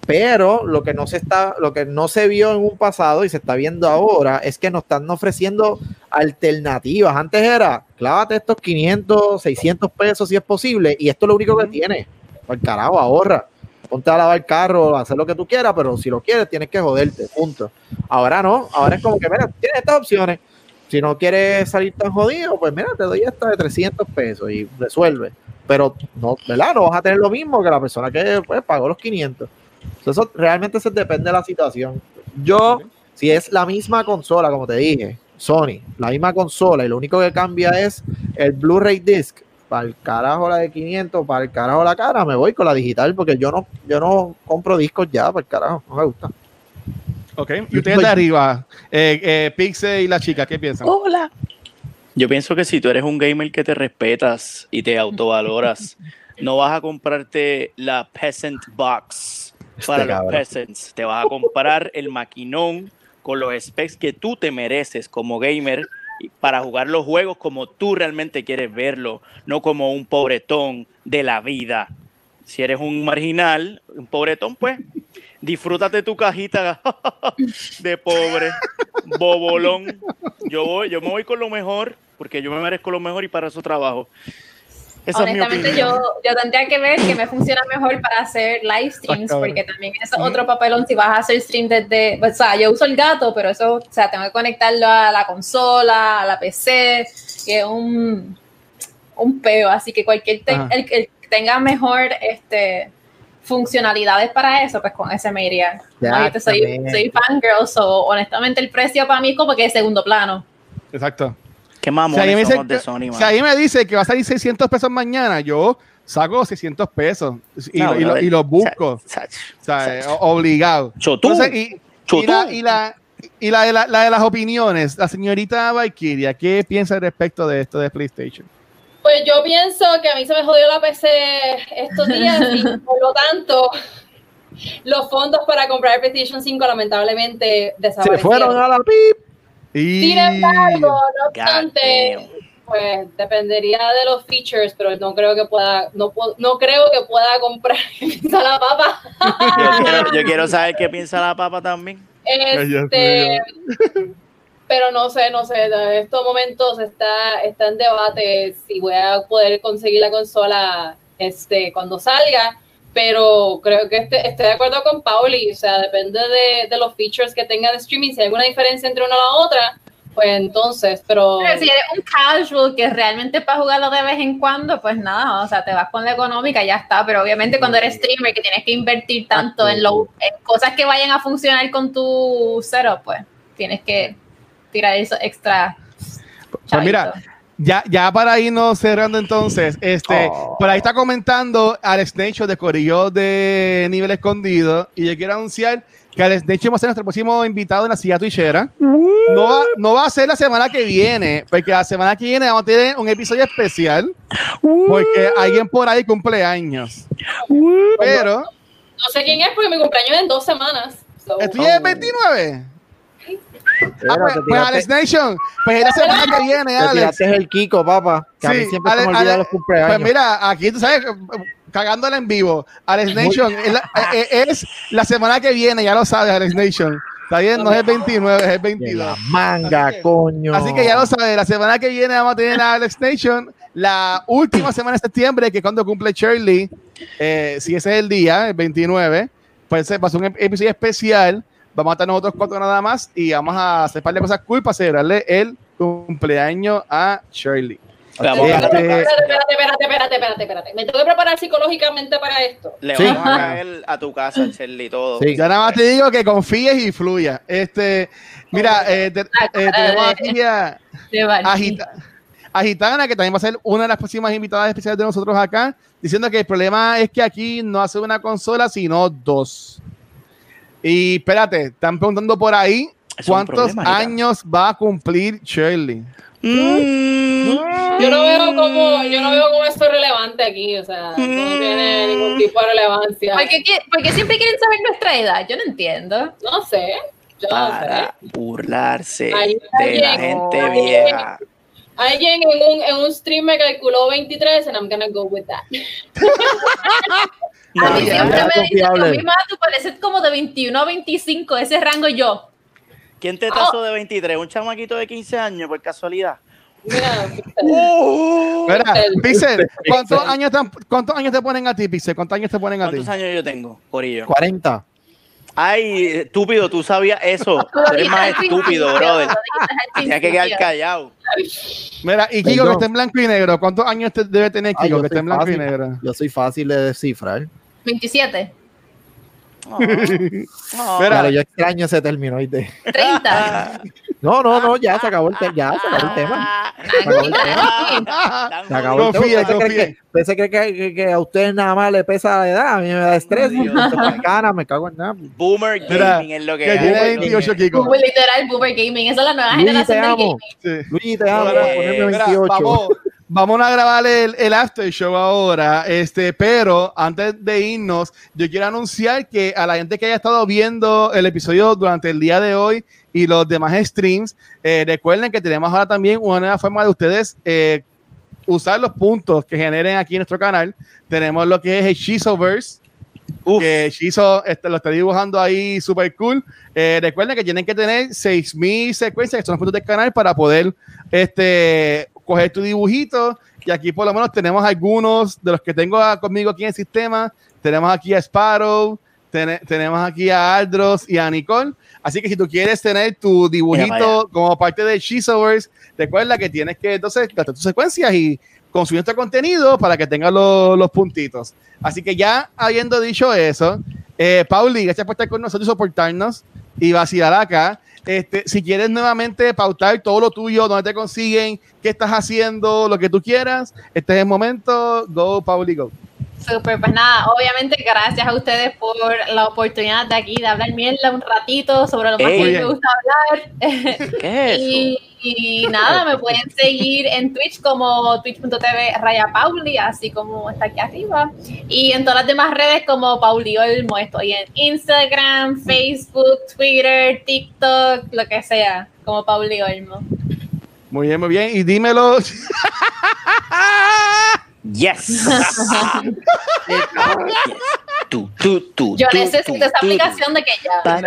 Pero lo que no se está, lo que no se vio en un pasado y se está viendo ahora es que nos están ofreciendo alternativas. Antes era, clávate estos 500, 600 pesos si es posible, y esto es lo único que tiene. Por carajo, ahorra. Ponte a lavar el carro, a hacer lo que tú quieras, pero si lo quieres, tienes que joderte, punto. Ahora no, ahora es como que, mira, tienes estas opciones. Si no quieres salir tan jodido, pues mira, te doy esta de 300 pesos y resuelve. Pero no, ¿verdad? No vas a tener lo mismo que la persona que pues, pagó los 500. Eso realmente se depende de la situación. Yo, si es la misma consola, como te dije, Sony, la misma consola, y lo único que cambia es el Blu-ray disc, para el carajo la de 500, para el carajo la cara, me voy con la digital, porque yo no, yo no compro discos ya, para el carajo, no me gusta. Ok. Y ustedes de arriba, eh, eh, Pixel y la chica, ¿qué piensan? Hola. Yo pienso que si tú eres un gamer que te respetas y te autovaloras, no vas a comprarte la Peasant Box para los cabrón. peasants. Te vas a comprar el maquinón con los specs que tú te mereces como gamer para jugar los juegos como tú realmente quieres verlo, no como un pobretón de la vida. Si eres un marginal, un pobretón, pues disfrútate tu cajita de pobre, bobolón. Yo voy, yo me voy con lo mejor, porque yo me merezco lo mejor y para eso trabajo. Esa Honestamente, yo, yo tendría que ver que me funciona mejor para hacer live streams, Ah, porque también es otro papelón si vas a hacer stream desde. O sea, yo uso el gato, pero eso, o sea, tengo que conectarlo a la consola, a la PC, que es un, un peo. Así que cualquier. te- el, el- tenga mejor este, funcionalidades para eso, pues con ese me iría. Yo soy, soy fangirl, so honestamente el precio para mí es como que es segundo plano. Exacto. Qué Si mamones ahí, me dice, somos de Sony, si man. ahí me dice que va a salir 600 pesos mañana, yo saco 600 pesos y, No, lo- y, lo- y los busco. Sach, O sea, sach. o- obligado. Chotú. Entonces, y, la, y, la, y la de, la- la de las opiniones, la señorita Valkyria, ¿qué piensa al respecto de esto de PlayStation? Pues yo pienso que a mí se me jodió la PC estos días y por lo tanto los fondos para comprar el PlayStation 5 lamentablemente Se desaparecieron. fueron a la pip. Y... Sin embargo, no obstante, pues dependería de los features, pero no creo que pueda, no, puedo- no creo que pueda comprar pizza la papa. Yo quiero, yo quiero saber qué piensa la papa también. Este, pero no sé, no sé, en estos momentos está, está en debate si voy a poder conseguir la consola este, cuando salga, pero creo que este, estoy de acuerdo con Pauli, o sea, depende de, de los features que tenga de streaming, si hay alguna diferencia entre una y la otra, pues entonces, pero... Pero si eres un casual que realmente para jugarlo de vez en cuando, pues nada, o sea, te vas con la económica y ya está. Pero obviamente cuando eres streamer que tienes que invertir tanto en, lo, en cosas que vayan a funcionar con tu setup, pues tienes que tirar eso extra. Pues mira. Ya, ya para irnos cerrando entonces, este, Oh. por ahí está comentando Alex Nacho de Corillo de Nivel Escondido y yo quiero anunciar que Alex Nacho va a ser nuestro próximo invitado en la silla twitchera. No va, no va a ser la semana que viene, porque la semana que viene vamos a tener un episodio especial porque alguien por ahí cumple años. Pero, No sé quién es porque mi cumpleaños es en dos semanas. so- ¿estoy el 29? Ah, pues, te pues Alex Nation, pues es la semana que viene, te Alex. tiraste el Kiko, papá. Que a mí Sí, siempre Ale- se me olvida Ale- los cumpleaños. Pues mira, aquí tú sabes, cagándola en vivo. Alex Nation es la, eh, eh, es la semana que viene, ya lo sabes, Alex Nation. Está bien, no es el 29, es el De 22. la manga, Así que- coño. Así que ya lo sabes, la semana que viene vamos a tener a Alex Nation. La última semana de septiembre, que es cuando cumple Shirley, eh, si ese es el día, el 29, pues a ser un ep- episodio especial. Vamos a estar nosotros cuatro nada más y vamos a hacer un par de cosas cool para celebrarle el cumpleaños a Shirley. Este- Espérate, espérate, espérate, espérate, espérate, espérate. Me tengo que preparar psicológicamente para esto. Le Sí. vamos a caer a tu casa, Shelly, y todo. Sí. Ya nada más te digo que confíes y fluya. Este, mira, eh, te- eh, tenemos aquí a, a Gita- a Gitana, que también va a ser una de las próximas invitadas especiales de nosotros acá, diciendo que el problema es que aquí no hace una consola, sino dos. Y espérate, están preguntando por ahí cuántos años va a cumplir Shirley. Mm. Yo no veo como, yo no veo como esto es relevante aquí, o sea, no tiene ningún tipo de relevancia. ¿Por qué, qui- por qué siempre quieren saber nuestra edad? Yo no entiendo. No sé, yo no sé. Para burlarse Ahí de la alguien- gente alguien- vieja. Alguien en un, en un stream me calculó 23 and I'm gonna go with that. A mí siempre ya, me dicen confiable. lo mismo, tú pareces como de 21 a 25, ese rango yo. ¿Quién te tasó de 23? ¿Un chamaquito de 15 años por casualidad? Mira, Mira, Pixel. Pixel, ¿cuántos años, te, ¿cuántos años te ponen a ti, Pixel? ¿Cuántos años te ponen a ti? ¿Cuántos años yo tengo, Corillo? 40. Ay, estúpido, tú sabías eso. Tú eres más estúpido, brother. Tienes que quedar callado. Mira, y Kiko, que está en blanco y negro, ¿cuántos años te debe tener Kiko, que está en blanco y negro? Yo soy fácil de descifrar. 27, Oh. Mira, Claro, yo extraño ese término. ¿oíste? 30. No, no, no, ya se acabó el, te- ya se acabó el tema. Se acabó el tema. Se acabó el tema. Confía, ¿Usted se cree confía. que- usted se cree que, que- que a usted nada más le pesa la edad? A mí me da estrés. Se pone gana, me cago en nada. Boomer Mira, gaming es lo que, que hay. tiene 28 Kiko. Boomer, literal, Boomer Gaming. Esa es la nueva Luis, te generación del amo. gaming. Sí. Luigi, te amo. Mira, por ponerme Mira, 28. vamos, vamos a grabar el, el after show ahora, este, pero antes de irnos, yo quiero anunciar que a la gente que haya estado viendo el episodio durante el día de hoy y los demás streams, eh, recuerden que tenemos ahora también una nueva forma de ustedes eh, usar los puntos que generen aquí en nuestro canal. Tenemos lo que es Hechizoverse, Uf. que Shizo este, lo está dibujando ahí súper cool. Eh, recuerden que tienen que tener 6000 secuencias, que son los puntos del canal, para poder este, coger tu dibujito. Y aquí por lo menos tenemos algunos de los que tengo a- conmigo aquí en el sistema. Tenemos aquí a Sparrow, Tene- tenemos aquí a Aldros y a Nicole. Así que si tú quieres tener tu dibujito como parte de Shizoverse, recuerda que tienes que entonces gastar tus secuencias y consumir este contenido para que tengas los, los puntitos. Así que ya habiendo dicho eso, eh, Pauli, gracias por estar con nosotros y soportarnos y vacilar acá. Este, si quieres nuevamente pautar todo lo tuyo, dónde te consiguen, qué estás haciendo, lo que tú quieras, este es el momento. Go, Pauli, go. Super, pues nada, obviamente gracias a ustedes por la oportunidad de aquí de hablar mierda un ratito sobre lo más Ey. que me gusta hablar. ¿Qué es eso? Y, y nada, me pueden seguir en Twitch como twitch.tv Raya Pauli, así como está aquí arriba. Y en todas las demás redes como Pauli Olmo. Estoy en Instagram, Facebook, Twitter, TikTok, lo que sea, como Pauli Olmo. Muy bien, muy bien. Y dímelo. Yes. Yes. Tú, tú, tú, Yo tú, necesito tú, esa tú, aplicación de que ya.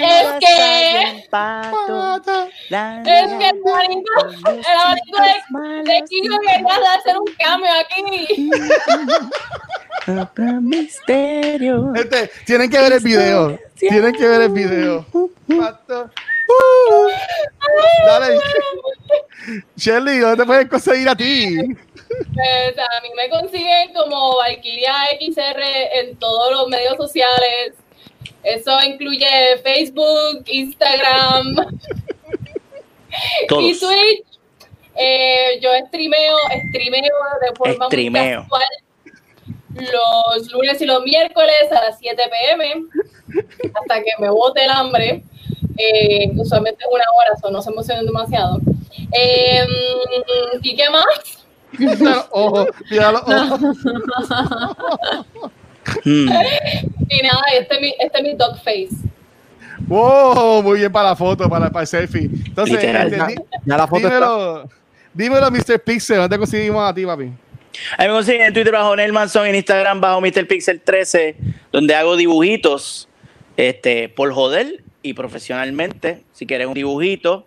Es que- pato, Es que el abanico, el abanico de, de Kiko quería hacer un cambio aquí. Otro misterio. Gente, tienen que ver el video. Tienen que ver el video. Pato. Uh. Dale. Shelly, ¿dónde te pueden conseguir a ti? Pues a mí me consiguen como Valkyria XR en todos los medios sociales. Eso incluye Facebook, Instagram y. Twitch. Eh, yo streameo, streameo de forma muy casual los lunes y los miércoles a las 7 pm hasta que me bote el hambre. Eh, usualmente es una hora, so no se emocionen demasiado. Eh, ¿Y qué más? Mira los ojos, mira los ojos. Hmm. Y nada, este es mi, este es mi dog face. Wow, muy bien para la foto, para, para el selfie. Entonces, Literal. este, Ya, ya la foto está. dímelo, dímelo, Mr. Pixel, ¿dónde conseguimos a ti, papi? A mí me consiguen en Twitter bajo Nelmanson, en Instagram bajo MrPixel13, donde hago dibujitos este, por joder y profesionalmente. Si quieres un dibujito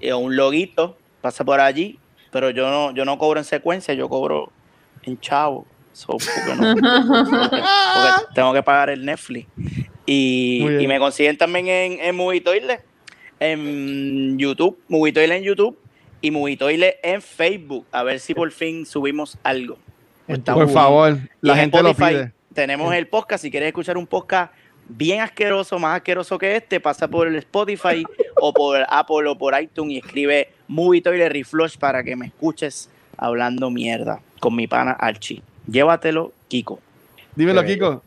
eh, o un loguito, pasa por allí. Pero yo no, yo no cobro en secuencia, yo cobro en chavo. So, porque no- porque- porque tengo que pagar el Netflix. Y, y me consiguen también en, en Movie Toilet, en YouTube, Movie Toilet en YouTube y Movie Toilet en Facebook. A ver si por fin subimos algo. Está Por favor, la en gente lo pide. Tenemos el podcast. Si quieres escuchar un podcast bien asqueroso, más asqueroso que este, pasa por el Spotify o por Apple o por iTunes y escribe Movie Toilet Reflush para que me escuches hablando mierda con mi pana Archie. Llévatelo, Kiko. Dímelo, Qué Kiko.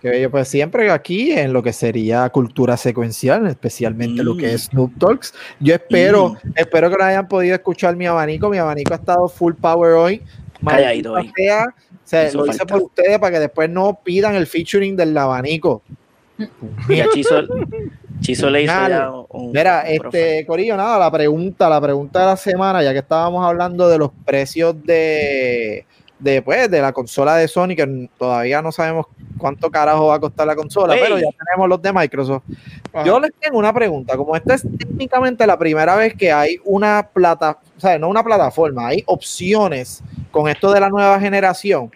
Que bello, pues siempre aquí en lo que sería cultura secuencial, especialmente lo que Mm. es Snoop Talks. Yo espero, Mm. espero que no hayan podido escuchar mi abanico. Mi abanico ha estado full power hoy. Calladito hoy. sea, o sea, Hizo lo hice por ustedes para que después no pidan el featuring del abanico. Y a Chizo, Chizo le hizo ya un. Mira, un este Corillo, nada, la pregunta, la pregunta de la semana, ya que estábamos hablando de los precios de, de, pues, de la consola de Sony, que todavía no sabemos cuánto carajo va a costar la consola, Ey. pero ya tenemos los de Microsoft. Ajá. Yo les tengo una pregunta, como esta es técnicamente la primera vez que hay una plata, o sea, no una plataforma, hay opciones con esto de la nueva generación.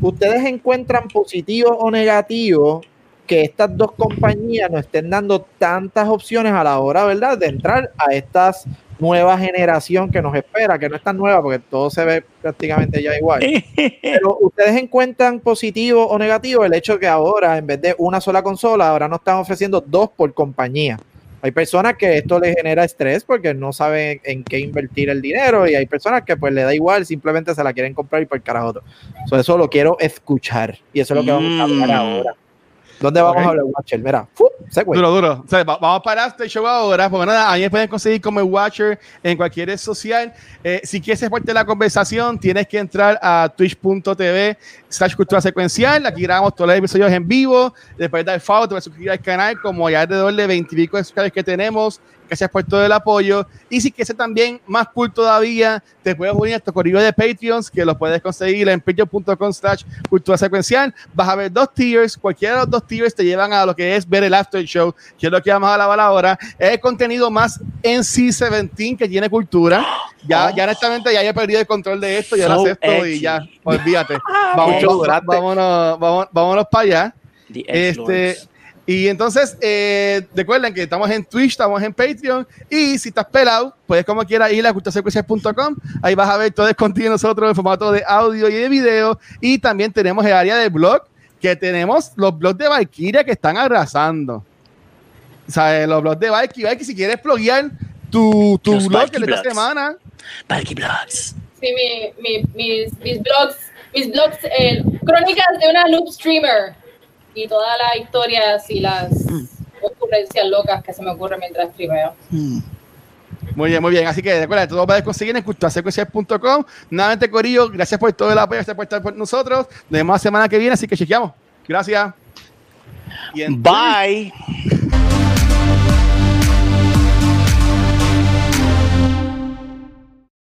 ¿Ustedes encuentran positivo o negativo que estas dos compañías nos estén dando tantas opciones a la hora, ¿verdad?, de entrar a estas nueva generación que nos espera, que no es tan nueva porque todo se ve prácticamente ya igual. Pero ustedes encuentran positivo o negativo el hecho que ahora, en vez de una sola consola, ahora nos están ofreciendo dos por compañía. Hay personas que esto les genera estrés porque no saben en qué invertir el dinero y hay personas que pues le da igual, simplemente se la quieren comprar y por carajo. So, eso lo quiero escuchar y eso es lo que vamos a hablar Mm. ahora. ¿Dónde vamos Ok. a hablar, Watcher? Mira, ¡fu! segue. Duro, duro. O sea, va- vamos para este show ahora. Porque nada, a me pueden conseguir como Watcher en cualquier red social. Eh, si quieres ser parte de la conversación, tienes que entrar a twitch.tv slash cultura secuencial. Aquí grabamos todos los episodios en vivo. Después dar follow, te puedes suscribir al canal, como ya alrededor de 20 y pico de que tenemos. Gracias por todo el apoyo. Y si quieres también más cool todavía, te puedes unir a estos corrillos de Patreons que los puedes conseguir en patreon.com slash cultura secuencial. Vas a ver dos tiers. Cualquiera de los dos tiers te llevan a lo que es ver el after show, que es lo que vamos a hablar ahora. Es el contenido más NC-17 que tiene cultura. Ya, ya honestamente ya he perdido el control de esto, ya lo So acepto y ya, olvídate. Durante. vámonos, vámonos, vámonos para allá. Este. Y entonces, eh, recuerden que estamos en Twitch, estamos en Patreon. Y si estás pelado, puedes como quieras ir a culturasecuencias.com. Ahí vas a ver todo el contenido de nosotros en formato de audio y de video. Y también tenemos el área de blog, que tenemos los blogs de Valkyria que están arrasando. O sea, los blogs de Valkyria. Valkyria, si quieres pluguear tu, tu Los blog Valky de esta semana, Valky Blogs. Sí, mi, mi, mis, mis blogs, mis blogs, eh, crónicas de una noob streamer y todas las historias y las ocurrencias locas que se me ocurren mientras streameo. Mm. Muy bien, muy bien. Así que recuerda, todo lo puedes conseguir en culturasecuencias.com. Nuevamente, Corillo, gracias por todo el apoyo, gracias por estar con nosotros. Nos vemos la semana que viene, así que chequeamos. Gracias. Y Bye.